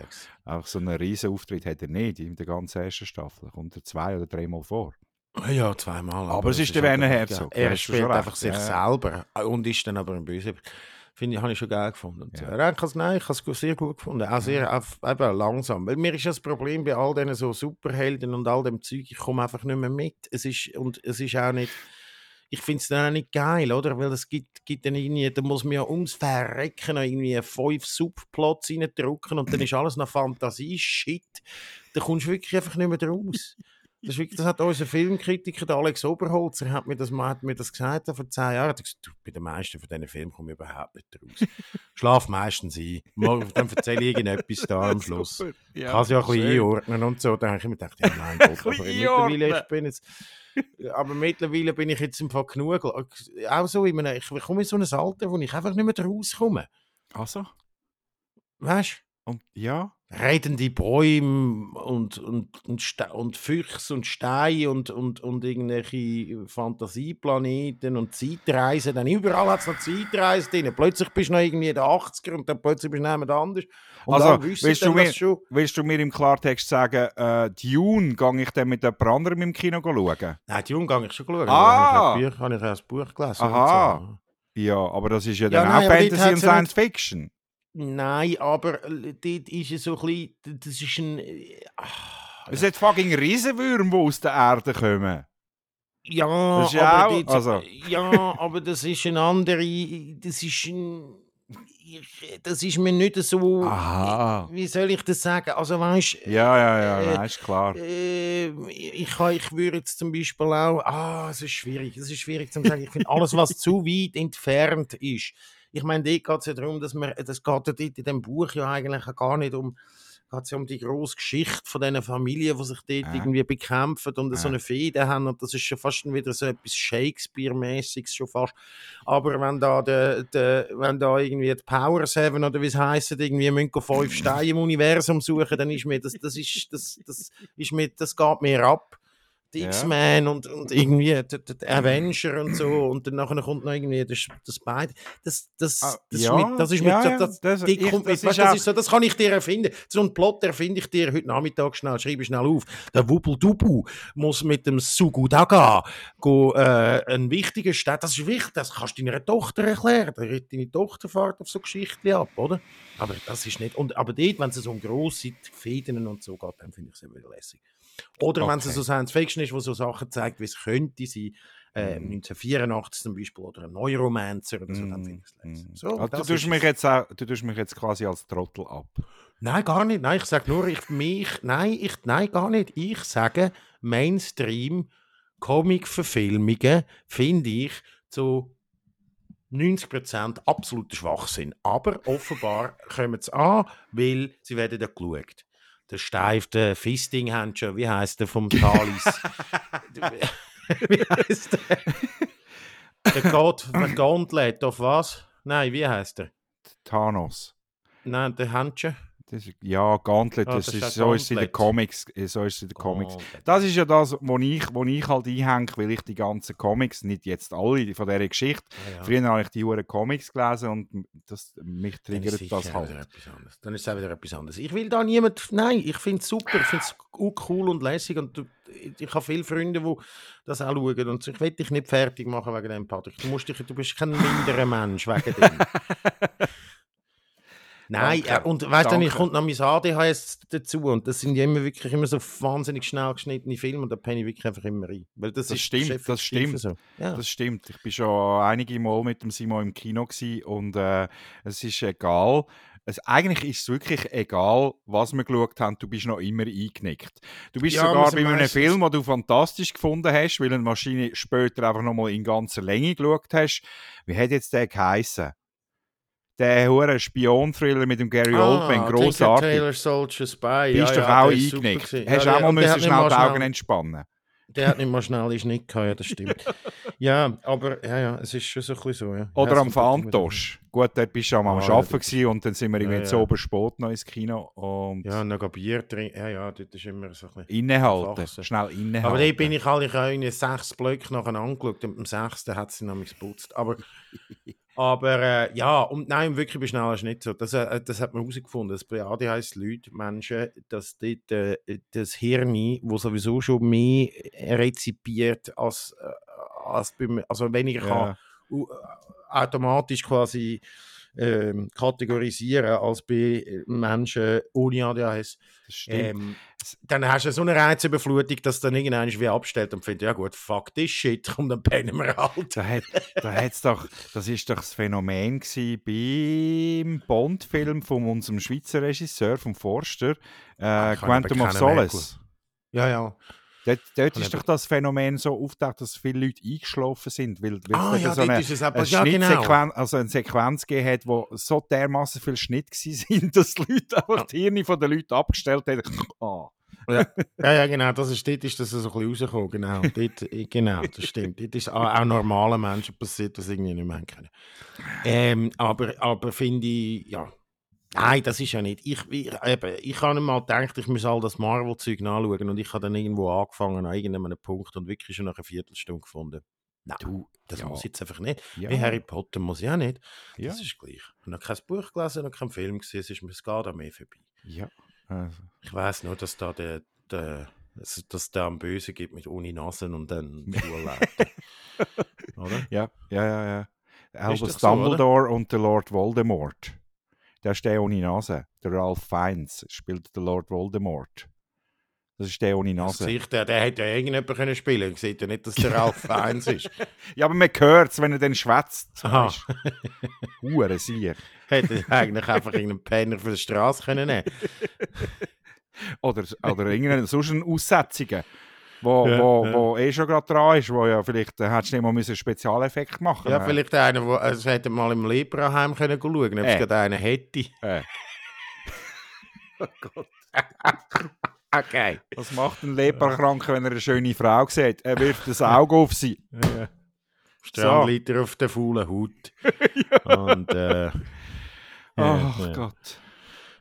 Speaker 3: Auch so einen riesen Auftritt hat er nicht in der ganzen ersten Staffel. Kommt er zwei oder dreimal vor.
Speaker 2: Ja, zweimal.
Speaker 3: Aber es
Speaker 2: das
Speaker 3: ist der Werner Herzog, da
Speaker 2: Er spielt einfach sich
Speaker 3: ja.
Speaker 2: selber und ist dann aber ein Böse. Finde ich, habe ich schon geil gefunden.
Speaker 3: Ja.
Speaker 2: Ja. Ich has, nein, ich habe es sehr gut gefunden. Auch sehr auf, eben langsam. Weil mir ist das Problem bei all diesen so Superhelden und all dem Zeug, ich komme einfach nicht mehr mit. Es ist, und es ist auch nicht. Ich finde es dann auch nicht geil, oder? Weil es gibt, gibt dann irgendwie, da muss man ja ums Verrecken noch irgendwie fünf Subplots reindrücken und dann ist alles noch Fantasie-Shit. Da kommst du wirklich einfach nicht mehr raus. [laughs] Das, wirklich, das hat unser Filmkritiker, der Alex Oberholzer, hat mir das, hat mir das gesagt vor zehn Jahren. Er hat gesagt, du, bei den meisten von diesen Filmen komme ich überhaupt nicht raus. Schlaf meistens ein. Mal, dann erzähle ich irgendetwas da am [laughs] Schluss. Ich kann es ja ein bisschen einordnen und so. Da habe ich mir gedacht, ja, mein Gott, aber mittlerweile, ich bin jetzt, aber mittlerweile bin ich jetzt im Fall genug. Auch so, in einem, ich komme in so ein Alter, wo ich einfach nicht mehr rauskomme.
Speaker 3: Also?
Speaker 2: Weißt
Speaker 3: Und ja?
Speaker 2: Redende Bäume und, und, und, Ste und Füchse und Steine und, und, und irgendwelche Fantasieplaneten und Zeitreisen. Dann überall hat es noch Zeitreisen drin. Plötzlich bist du noch irgendwie in den 80er und dann plötzlich bist du jemand anders. Und
Speaker 3: Also, willst du mir-
Speaker 2: schon...
Speaker 3: Willst du mir im Klartext sagen, äh, Dune gehe ich dann mit jemand anderem im Kino schauen?
Speaker 2: Nein, Jungen habe ich schon geschaut.
Speaker 3: Ah!
Speaker 2: Habe ich ein Buch gelesen.
Speaker 3: Aha.
Speaker 2: So.
Speaker 3: Ja, aber das ist ja
Speaker 2: Ja,
Speaker 3: dann
Speaker 2: nein,
Speaker 3: auch Fantasy und Science
Speaker 2: nicht-
Speaker 3: Fiction.
Speaker 2: Nein, aber äh, dort ist es so ein bisschen... Das ist ein... äh, ah,
Speaker 3: Es hat fucking Riesenwürmer, die aus der Erde kommen.
Speaker 2: Ja,
Speaker 3: Das ist ja
Speaker 2: aber
Speaker 3: auch-
Speaker 2: dort,
Speaker 3: also-
Speaker 2: ja, aber das ist ein andere... Das ist ein... Ich, das ist mir nicht so...
Speaker 3: Aha.
Speaker 2: Wie soll ich das sagen? Also weißt
Speaker 3: Ja, ja, ja,
Speaker 2: Äh,
Speaker 3: nein, ist klar.
Speaker 2: Äh, ich, ich würde jetzt zum Beispiel auch, ah, es ist schwierig, es ist schwierig zu sagen. Ich finde alles, was zu weit entfernt ist. Ich meine, dort geht es ja darum, dass man, das geht ja dort in dem Buch ja eigentlich gar nicht um, geht's ja um die grosse Geschichte von diesen Familien, die sich dort
Speaker 3: Äh.
Speaker 2: irgendwie bekämpfen und so
Speaker 3: Äh.
Speaker 2: eine Fehde haben. Und das ist schon fast wieder so etwas Shakespeare-mäßiges schon fast. Aber wenn da, der, der, wenn da irgendwie die Power Seven oder wie es heisst, irgendwie müssen fünf [laughs] Steine im Universum suchen, dann ist mir das, das ist, das, das ist mir, das geht mir ab. Die
Speaker 3: Ja.
Speaker 2: X-Men und, und irgendwie der, der der Avenger und so und dann nachher kommt noch irgendwie das, das beide. Das, das,
Speaker 3: Ah,
Speaker 2: das
Speaker 3: ja,
Speaker 2: ist mit, das ist
Speaker 3: ja,
Speaker 2: mit so, das,
Speaker 3: ich- ist
Speaker 2: das, so, das kann ich dir erfinden. So einen Plot erfinde ich dir heute Nachmittag schnell, schreibe schnell auf. Der Wubbel-Dubu muss mit dem Sugudaga go, äh, einen wichtigen Stadt, das ist wichtig, das kannst du deiner Tochter erklären. Deine Tochter fährt auf so Geschichten ab, oder? Aber das ist nicht, und, aber dort, wenn es so um grosse Fäden und so geht, dann finde ich es wieder lässig. Oder wenn es
Speaker 3: Okay.
Speaker 2: so Science Fiction ist, wo so Sachen zeigt, wie es könnte sein, äh,
Speaker 3: Mm.
Speaker 2: 1984 zum Beispiel, oder ein Neuromancer oder so, dann
Speaker 3: Mm,
Speaker 2: finde ich es. So,
Speaker 3: Also, du, tust mich jetzt auch, du tust mich jetzt quasi als Trottel ab.
Speaker 2: Nein, gar nicht. Nein, ich sage nur, ich mich, nein, ich, nein, gar nicht. Ich sage, Mainstream Comic-Verfilmungen finde ich zu 90% absoluter Schwachsinn. Aber offenbar kommen sie an, weil sie werden ja geschaut. Der steifte Fisting-Handschuh, wie heißt der vom Talis? [laughs] wie heißt der? Der Gott, der Gauntlet, auf was? Nein, wie heißt der?
Speaker 3: Thanos.
Speaker 2: Nein, der Handschuh.
Speaker 3: Das ist, ja, Gauntlet,
Speaker 2: Ah,
Speaker 3: das
Speaker 2: das
Speaker 3: ist,
Speaker 2: ist
Speaker 3: so ist es in den. Comics. äh, So ist in den Comics. Das ist ja das, wo ich, wo ich halt einhänge, weil ich die ganzen Comics, nicht jetzt alle von dieser Geschichte,
Speaker 2: Ah, ja.
Speaker 3: früher habe ich die Huren Comics gelesen und das, mich triggert das
Speaker 2: wieder
Speaker 3: halt.
Speaker 2: Etwas anderes. Dann ist es auch wieder etwas anderes. Ich will da niemand. Nein, ich finde es super. Ich finde es cool und lässig. Und ich habe viele Freunde, die das auch schauen. Und ich will dich nicht fertig machen wegen dem Patrick. Du, musst dich, du bist kein minderer Mensch wegen dem. [laughs] Nein,
Speaker 3: Danke.
Speaker 2: äh, und weißt du, ich kommt noch mein ADHS dazu und das sind ja immer wirklich immer so wahnsinnig schnell geschnittene Filme und da penne ich wirklich einfach immer rein. Weil das,
Speaker 3: Das stimmt, das stimmt.
Speaker 2: So. Ja.
Speaker 3: Das stimmt. Ich bin schon einige Mal mit dem Simon im Kino und äh, es ist egal. Es, eigentlich ist es wirklich egal, was wir geschaut haben, du bist noch immer eingenickt. Du bist
Speaker 2: Ja,
Speaker 3: sogar bei einem
Speaker 2: meistens-
Speaker 3: Film, den du fantastisch gefunden hast, weil du eine Maschine später einfach nochmal in ganzer Länge geschaut hast. Wie hat jetzt der geheißen? Der hohe Spion-Thriller mit dem Gary Oldman,
Speaker 2: Tinker
Speaker 3: großartig.
Speaker 2: Tailor Soldier Spy.
Speaker 3: Bist
Speaker 2: ja,
Speaker 3: doch
Speaker 2: ja,
Speaker 3: auch eingenickt. Hast
Speaker 2: Ja,
Speaker 3: auch mal müssen schnell die Augen entspannen.
Speaker 2: Der hat nicht mal schnell in Schnitt gehabt, ja, das stimmt. [laughs] ja, aber ja, ja, es ist schon so ein bisschen so, ja.
Speaker 3: Oder
Speaker 2: ja,
Speaker 3: am Fantosch. Gut, dort bist du am
Speaker 2: Ah,
Speaker 3: am
Speaker 2: ja,
Speaker 3: Arbeiten gewesen und dann sind wir irgendwie
Speaker 2: Ja, ja.
Speaker 3: Obersport noch ins Kino und
Speaker 2: Ja, noch ein Bier trinken. Ja, ja, dort ist immer so ein bisschen...
Speaker 3: innehalten. Schnell innehalten.
Speaker 2: Aber dort bin ich halt, ich habe irgendwie sechs Blöcke nachher angeschaut und am sechsten hat sie nämlich geputzt. Aber, [laughs] aber äh, ja, und nein, wirklich bei schnell ist nicht so. Das, äh, das hat man herausgefunden. Das bei ADHS Leute, Menschen, dass dort, äh, das Hirn, wo sowieso schon mehr rezipiert als, äh, als beim, also weniger kann
Speaker 3: ja.
Speaker 2: u- automatisch quasi ähm, kategorisieren als bei Menschen ohne ADHS. Ähm, dann hast du so eine Reizüberflutung, dass dann irgendwann wie abstellt und findest, ja gut, fuck this shit, [laughs] und dann pennen wir halt.
Speaker 3: da hat, da hat's doch, das ist doch das Phänomen beim Bond-Film von unserem Schweizer Regisseur, vom Forster, äh,
Speaker 2: Ah,
Speaker 3: Quantum of Solace.
Speaker 2: Ja, ja.
Speaker 3: Dort, dort ist
Speaker 2: aber-
Speaker 3: doch das Phänomen so auftaucht, dass viele Leute eingeschlafen sind, weil, weil
Speaker 2: Ah, ja,
Speaker 3: so eine,
Speaker 2: ist es eben,
Speaker 3: eine
Speaker 2: ja, genau.
Speaker 3: Also eine Sequenz gegeben hat, wo so dermaßen viel Schnitt [laughs] sind, dass die Leute einfach die Hirne von den Leuten abgestellt haben. Ah. [laughs]
Speaker 2: Ja, ja, genau, das ist, dort ist das so ein bisschen rausgekommen, genau. Dort, genau, das stimmt. Dort ist auch, auch normalen Menschen passiert, das irgendwie nicht mehr können. Ähm, aber, aber finde ich, ja, nein, das ist ja nicht. Ich, ich, eben, ich habe mal gedacht, ich muss all das Marvel-Zeug nachschauen und ich habe dann irgendwo angefangen an irgendeinem Punkt und wirklich schon nach einer Viertelstunde gefunden. Nein,
Speaker 3: Du,
Speaker 2: das
Speaker 3: ja.
Speaker 2: muss ich jetzt einfach nicht.
Speaker 3: Ja.
Speaker 2: Wie Harry Potter muss ich auch nicht.
Speaker 3: Ja.
Speaker 2: Das ist gleich. Ich habe kein Buch gelesen, noch keinen Film gesehen, es ist mir geht an mir vorbei.
Speaker 3: Ja. Also.
Speaker 2: Ich weiß nur, dass da der, der dass, dass da am Böse gibt mit ohne Nasen und dann Schulleiter. [laughs] oder?
Speaker 3: Ja, ja, ja, ja. Albus
Speaker 2: doch so?
Speaker 3: Dumbledore und der Lord Voldemort. Der ist der ohne Nase. Der Ralph Fiennes spielt der Lord Voldemort. Das ist der ohne
Speaker 2: Das
Speaker 3: Nase.
Speaker 2: Gesicht, der, der hätte ja irgendjemand können spielen. Ich sehe ja nicht, dass der Ralph [laughs] eins ist.
Speaker 3: Ja, aber man hört es, wenn er dann schwätzt. Hure Sier. [laughs]
Speaker 2: Hätte eigentlich einfach irgendeinen Penner für die Straße können nehmen. [laughs]
Speaker 3: Oder, oder irgendeine sonst eine Aussetzungen, wo,
Speaker 2: Ja,
Speaker 3: wo,
Speaker 2: ja.
Speaker 3: wo eh schon gerade dran ist, wo ja vielleicht äh, hättest du nicht mal müssen einen Spezialeffekt machen
Speaker 2: Ja, vielleicht einer, wo, also hätte mal im Lepraheim können schauen, ob es
Speaker 3: Äh.
Speaker 2: gerade einen hätte.
Speaker 3: Äh, [laughs] [laughs]
Speaker 2: Okay.
Speaker 3: was macht ein Leberkranker, wenn er eine schöne Frau sieht? Er wirft das Auge auf sie. [laughs]
Speaker 2: Strandleiter auf der faulen Haut. Und äh,
Speaker 3: Ach
Speaker 2: ja,
Speaker 3: Gott.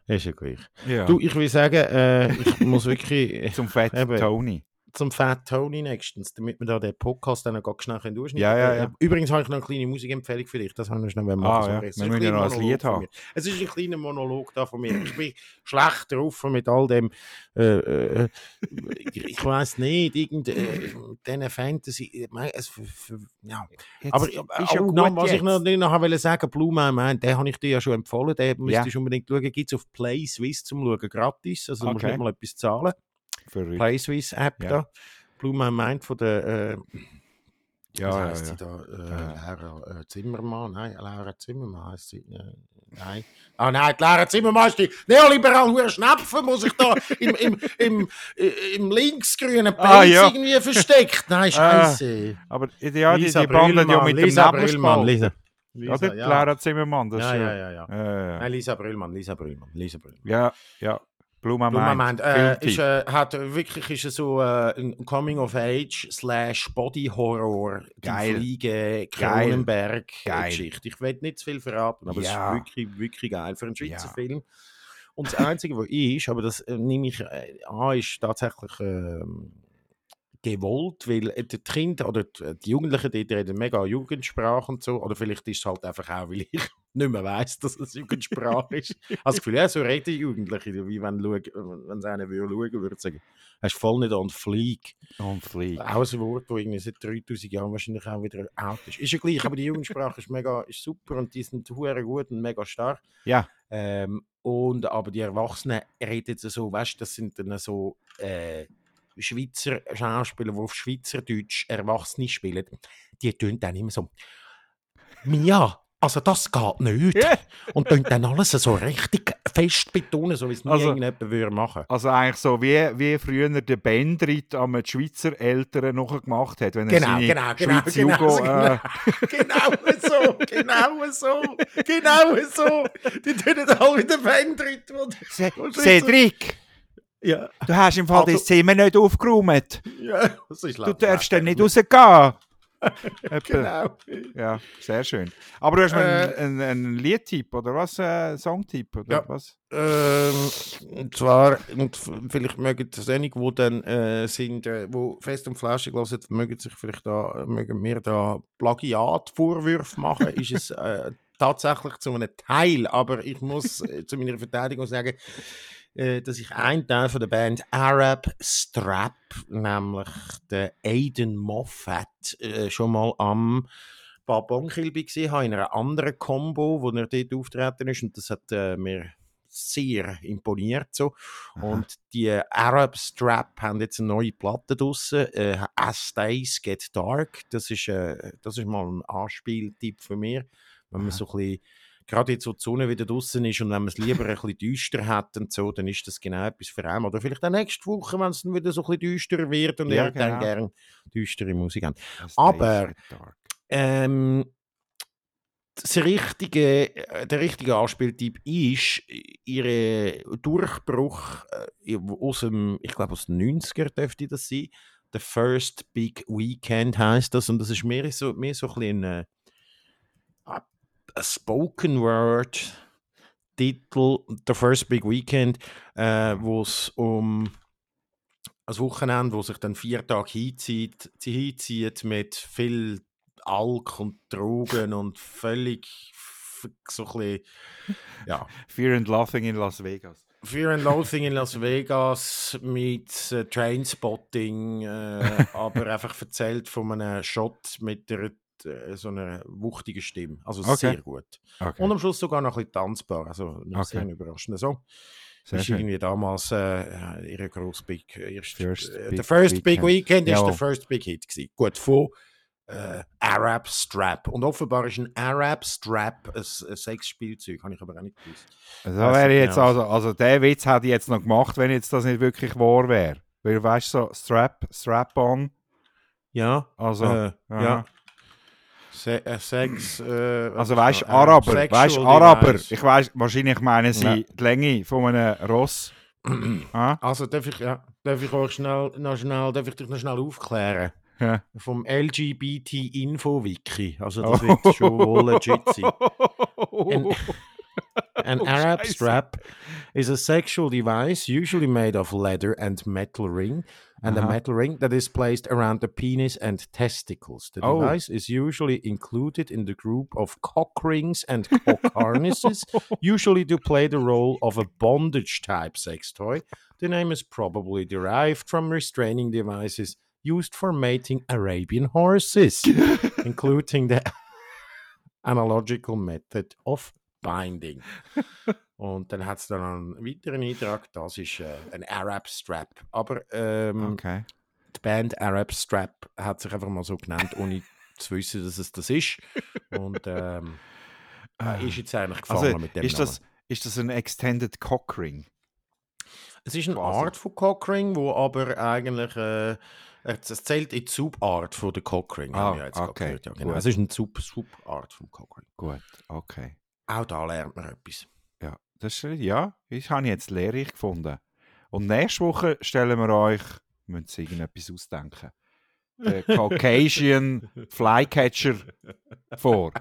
Speaker 2: ist ja gleich.
Speaker 3: Ja.
Speaker 2: Du, ich will sagen, äh, ich muss wirklich
Speaker 3: Zum fetten. Tony.
Speaker 2: Zum Fat Tony nächstens, damit wir da den Podcast dann noch schnell können durchschneiden
Speaker 3: Ja, ja,
Speaker 2: Äh,
Speaker 3: ja.
Speaker 2: Übrigens habe ich noch eine kleine Musikempfehlung für dich, das habe ich schnell machen.
Speaker 3: Ah,
Speaker 2: so
Speaker 3: ja. Wir müssen ja noch ein Lied haben.
Speaker 2: Es ist ein kleiner Monolog da von mir. Ich bin schlecht drauf mit all dem, äh, äh, ich weiß nicht, irgend, äh, Fantasy, es, ja.
Speaker 3: Jetzt
Speaker 2: Aber
Speaker 3: ist
Speaker 2: äh,
Speaker 3: ja gut
Speaker 2: noch, was ich noch, noch wollte sagen, Blue Man Man, den habe ich dir ja schon empfohlen, den müsstest
Speaker 3: Ja.
Speaker 2: du unbedingt schauen. Gibt es auf Play Swiss zum Schauen, gratis, also du musst
Speaker 3: Okay.
Speaker 2: nicht mal etwas zahlen.
Speaker 3: Verrückt.
Speaker 2: Play Swiss App
Speaker 3: Ja.
Speaker 2: da. Blue Mind von der, äh,
Speaker 3: Ja,
Speaker 2: was
Speaker 3: ja,
Speaker 2: heisst
Speaker 3: ja.
Speaker 2: sie da? Äh,
Speaker 3: Äh.
Speaker 2: Lara äh, Zimmermann, nein, Lara Zimmermann heisst sie. Äh, nein. Ah nein, die Lara Zimmermann ist die neoliberal hure Schnepfen, muss ich da [laughs] im, im, im, äh, im linksgrünen Pelz
Speaker 3: Ah, ja.
Speaker 2: irgendwie versteckt. Nein,
Speaker 3: Ah,
Speaker 2: scheiße.
Speaker 3: Aber ja, die, die bandet ja mit
Speaker 2: Lisa
Speaker 3: dem Nebelspalt.
Speaker 2: Lisa. Lisa, ja.
Speaker 3: Clara Zimmermann. Das
Speaker 2: Ja, ja, ja, ja.
Speaker 3: ja.
Speaker 2: Nein, Lisa Brühlmann, Lisa Brühlmann, Lisa Brühlmann.
Speaker 3: ja, ja. Bluma.
Speaker 2: Moment, äh, ist, äh, hat wirklich ist so äh, ein Coming of Age slash Body Horror,
Speaker 3: Geil.
Speaker 2: Fliege. Kronenberg
Speaker 3: Geil.
Speaker 2: Geschichte. Ich will nicht zu viel verraten, aber
Speaker 3: Ja.
Speaker 2: es ist wirklich, wirklich geil für einen Schweizer
Speaker 3: Ja.
Speaker 2: Film. Und das Einzige, was ist, aber das äh, nehme ich äh, an, ist tatsächlich ähm, gewollt, weil äh, die Kinder oder die die Jugendlichen, die reden mega Jugendsprache und so, oder vielleicht ist es halt einfach auch, weil ich [laughs] nicht mehr weiss, dass es Jugendsprache ist. Also das Gefühl, ja, so reden Jugendliche, wie wenn, wenn sie einen würde schauen würde, sagen, hast voll nicht an Fleek.
Speaker 3: Und fliegt.
Speaker 2: Auch ein Wort, das irgendwie seit 3000 Jahren wahrscheinlich auch wieder out ist. Ist ja gleich, aber die Jugendsprache ist mega ist super und die sind hure gut und mega stark.
Speaker 3: Ja.
Speaker 2: Ähm, und aber die Erwachsenen reden so, weißt du, das sind dann so äh, Schweizer Schauspieler, die auf Schweizerdeutsch Erwachsene spielen. Die tun dann immer so, Mia, also das geht nicht.
Speaker 3: Ja. [laughs]
Speaker 2: Und tun dann alles so richtig fest betonen, so wie es nie
Speaker 3: Also-
Speaker 2: irgendjemand würde machen.
Speaker 3: Also eigentlich so, wie, wie früher der Bendrit an die Schweizer Eltern noch gemacht hat, wenn er
Speaker 2: Genau,
Speaker 3: seine
Speaker 2: genau, genau,
Speaker 3: Schweiz
Speaker 2: genau,
Speaker 3: Jugo,
Speaker 2: genau.
Speaker 3: äh, [laughs]
Speaker 2: genau so, genau so, genau so. Die tun alle wieder Bendrit.
Speaker 3: Cedric,
Speaker 2: Ja,
Speaker 3: du hast im Fall
Speaker 2: Also-
Speaker 3: das Zimmer nicht aufgeräumt.
Speaker 2: ja, das ist
Speaker 3: Du darfst dann nicht rausgehen. [laughs]
Speaker 2: Genau.
Speaker 3: Ja, sehr schön. Aber du hast mir
Speaker 2: Äh,
Speaker 3: einen, einen, einen Liedtipp oder was? Äh, Songtipp oder
Speaker 2: Ja.
Speaker 3: was?
Speaker 2: Ähm, und zwar, und vielleicht mögen das einige, die dann äh, sind, äh, wo fest und flauschig hören, mögen sich vielleicht da, mögen mir da Plagiatvorwürfe machen, ist es äh, tatsächlich zu einem Teil, aber ich muss äh, zu meiner Verteidigung sagen, dass ich einen Teil von der Band Arab Strap, nämlich der Aiden Moffat, äh, schon mal am Babonkilby gesehen habe, in einer anderen Combo, wo er dort auftreten ist und das hat äh, mir sehr imponiert so. Und die Arab Strap haben jetzt eine neue Platte draussen, äh, As Days Get Dark. Das ist, äh, das ist mal ein Anspieltipp von mir, wenn man
Speaker 3: Aha.
Speaker 2: so ein bisschen gerade jetzt, wo die Sonne wieder draußen ist und wenn man es lieber ein bisschen düster hat und so, dann ist das genau etwas für einen. Oder vielleicht auch nächste Woche, wenn es dann wieder so ein bisschen düsterer wird und
Speaker 3: Ja,
Speaker 2: ihr dann
Speaker 3: genau.
Speaker 2: gerne düstere Musik.
Speaker 3: Das
Speaker 2: aber-. Ähm, das richtige, äh, der richtige Anspieltyp ist ihre Durchbruch äh, aus dem, ich glaube aus den 90er dürfte das sein. The First Big Weekend heißt das und das ist mehr so, mehr so ein bisschen äh, ein Spoken Word Titel, The First Big Weekend, äh, wo es um ein Wochenende, wo sich dann vier Tage hinzieht, hinzieht mit viel Alk und Drogen und völlig so ein bisschen, ja,
Speaker 3: Fear and Laughing in Las Vegas.
Speaker 2: Fear and Loathing in Las Vegas mit äh, Trainspotting, äh, [laughs] aber einfach erzählt von einem Shot mit der, äh, so einer wuchtigen Stimme. Also
Speaker 3: Okay.
Speaker 2: sehr gut.
Speaker 3: Okay.
Speaker 2: Und am Schluss sogar noch ein bisschen tanzbar. Also ein
Speaker 3: Okay.
Speaker 2: sehr überraschender Song.
Speaker 3: Sehr
Speaker 2: ist
Speaker 3: schön.
Speaker 2: irgendwie damals äh, ihre grosse Big, äh, erst,
Speaker 3: First
Speaker 2: äh,
Speaker 3: Big
Speaker 2: der First Big
Speaker 3: Weekend.
Speaker 2: Ist der First Big Hit gewesen. Gut, von äh, Arab Strap. Und offenbar ist ein Arab Strap ein, ein Sexspielzeug, habe ich aber auch nicht gewusst.
Speaker 3: Also, wäre jetzt
Speaker 2: genau.
Speaker 3: also, also der Witz hätte ich jetzt noch gemacht, wenn jetzt das nicht wirklich wahr wäre. Weil weißt du, so Strap, Strap-on,
Speaker 2: Ja,
Speaker 3: also,
Speaker 2: äh, ja. Se äh, Sex. Äh, was
Speaker 3: also weißt du, Araber,
Speaker 2: Sexual
Speaker 3: weißt Araber, ich weiß, wahrscheinlich meinen sie
Speaker 2: Ja.
Speaker 3: die Länge von einem Ross. [clears throat] ah?
Speaker 2: Also darf ich, ja, darf ich euch schnell, noch schnell, darf ich dich noch schnell aufklären?
Speaker 3: Ja.
Speaker 2: Vom LGBT Info Wiki. Also das
Speaker 3: Oh.
Speaker 2: wird schon wohl legit sein. [laughs] An, an
Speaker 3: Oh,
Speaker 2: Arab strap is a sexual device usually made of leather and metal ring and a
Speaker 3: Uh-huh.
Speaker 2: metal ring that is placed around the penis and testicles. The
Speaker 3: Oh.
Speaker 2: device is usually included in the group of cock rings and cock [laughs] harnesses, usually to play the role of a bondage type sex toy. The name is probably derived from restraining devices used for mating Arabian horses, [laughs] including the [laughs] analogical method of binding. [laughs] Und dann hat es dann einen weiteren Eintrag, das ist äh, ein Arab Strap. Aber ähm,
Speaker 3: Okay.
Speaker 2: die Band Arab Strap hat sich einfach mal so genannt, ohne [laughs] zu wissen, dass es das ist. Und ähm, äh, [laughs] ist jetzt eigentlich gefangen
Speaker 3: Also,
Speaker 2: mit dem
Speaker 3: ist
Speaker 2: Namen.
Speaker 3: das, ist das ein Extended Cock Ring?
Speaker 2: Es ist eine
Speaker 3: quasi?
Speaker 2: Art von Cockring, wo aber eigentlich äh, es zählt in die Subart von der Cockring.
Speaker 3: Ah, okay,
Speaker 2: gehört, Ja, genau.
Speaker 3: gut.
Speaker 2: Es ist eine Sub Subart vom Cockring.
Speaker 3: Gut, okay.
Speaker 2: Auch da lernt man etwas.
Speaker 3: Ja, das ist, ja, das habe ich jetzt lehrreich gefunden. Und nächste Woche stellen wir euch, müssen uns irgendetwas ausdenken, den [laughs] Caucasian Flycatcher vor.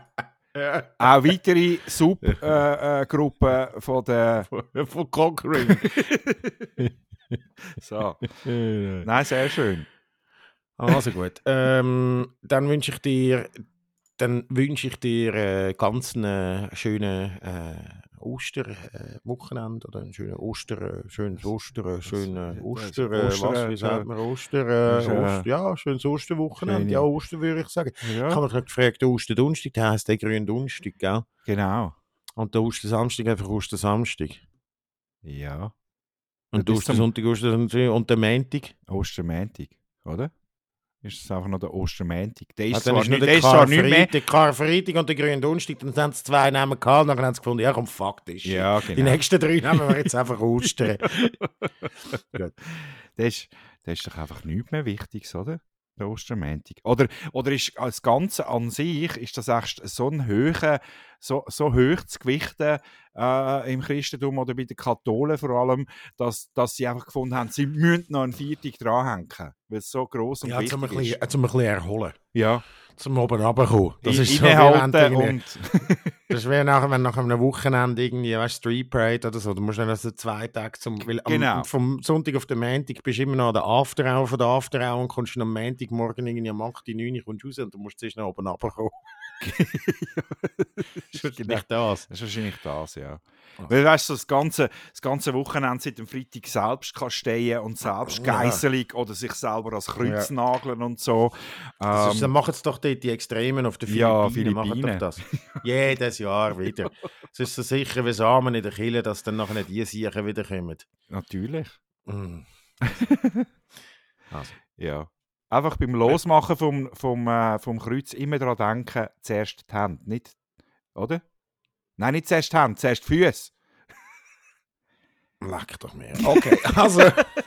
Speaker 3: Auch weitere Subgruppen [laughs] äh, äh, von der. [laughs]
Speaker 2: von Cockring.
Speaker 3: So. Nein, sehr schön.
Speaker 2: Also gut. Ähm, dann wünsche ich dir, dann wünsche ich dir äh, ganz einen schönen äh, Osterwochenende oder einen schönen Oster, äh, schönes Oster, schönen Oster, äh, was, wie sagt
Speaker 3: äh,
Speaker 2: man, Oster, äh,
Speaker 3: äh,
Speaker 2: Oster, ja, schönes Osterwochenende,
Speaker 3: schöne-
Speaker 2: ja, Oster würde ich sagen. Ich
Speaker 3: Ja,
Speaker 2: habe mich gerade gefragt, Osterdonnerstag, der heisst der grüne Donnerstag, gell?
Speaker 3: genau.
Speaker 2: Und der Ostersamstag einfach Ostersamstag.
Speaker 3: Ja.
Speaker 2: Und der Ostersonntag, Ostersonntag und der Montag.
Speaker 3: Ostermäntig, oder? Ist es einfach noch der Ostermäntig? Der ist
Speaker 2: dann
Speaker 3: zwar nicht,
Speaker 2: der
Speaker 3: der ist zwar nicht mehr.
Speaker 2: Karfreitag, Karfreitag und der grüne Donnerstag, dann haben sie zwei Namen gehabt, und dann haben sie gefunden, ja komm, fuck das shit.
Speaker 3: Ja,
Speaker 2: Die
Speaker 3: genau.
Speaker 2: nächsten drei nehmen wir jetzt einfach Ostern. [laughs]
Speaker 3: Der ist, der ist doch einfach nichts mehr Wichtiges, oder? Der Ostermäntig. Oder, oder ist das Ganze an sich, ist das echt so ein höher, so, so hoch zu gewichten äh, im Christentum oder bei den Katholen vor allem, dass, dass sie einfach gefunden haben, sie müssen noch einen Viertag dranhängen, weil es so gross und
Speaker 2: ja,
Speaker 3: wichtig
Speaker 2: zum ein,
Speaker 3: ist.
Speaker 2: bisschen, zum ein bisschen erholen.
Speaker 3: Ja,
Speaker 2: Zum oben runterkommen. Das ist so, wie
Speaker 3: und... [laughs]
Speaker 2: das wäre nachher, wenn nach einem Wochenende irgendwie, weißt Street Parade oder so, du musst dann also zwei Tage zum, weil
Speaker 3: Genau.
Speaker 2: am, vom Sonntag auf den Montag bist du immer noch an der Afterhour von der Afterhour und kommst dann am Montagmorgen irgendwie um 8, 9 Uhr kommst raus und du musst zuerst noch oben runterkommen. [laughs] Nicht das.
Speaker 3: Das ist wahrscheinlich das, ja.
Speaker 2: Ah.
Speaker 3: Weil weißt du, das ganze, das ganze Wochenende seit dem Freitag selbst kann stehen und selbst
Speaker 2: Ja.
Speaker 3: Geiselung oder sich selber als Kreuz
Speaker 2: Ja.
Speaker 3: nageln und so.
Speaker 2: Ist,
Speaker 3: Ähm,
Speaker 2: dann machen es doch dort die Extremen auf den
Speaker 3: Ja,
Speaker 2: Philippinen. machen
Speaker 3: Philippinen.
Speaker 2: Doch das. [laughs] Jedes Jahr wieder. Es ist so sicher wie Samen in der Kille, dass dann nachher die Siechen wieder kommen.
Speaker 3: natürlich,
Speaker 2: Mm. [laughs] Also.
Speaker 3: ja. Einfach beim Losmachen vom, vom, äh, vom Kreuz immer daran denken, zuerst die Hände, nicht, oder? Nein, nicht zuerst die Hände, zuerst die Füße.
Speaker 2: Leck doch mehr. Okay, also.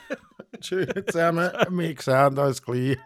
Speaker 2: [laughs] Tschüss zusammen. Wir sehen uns gleich.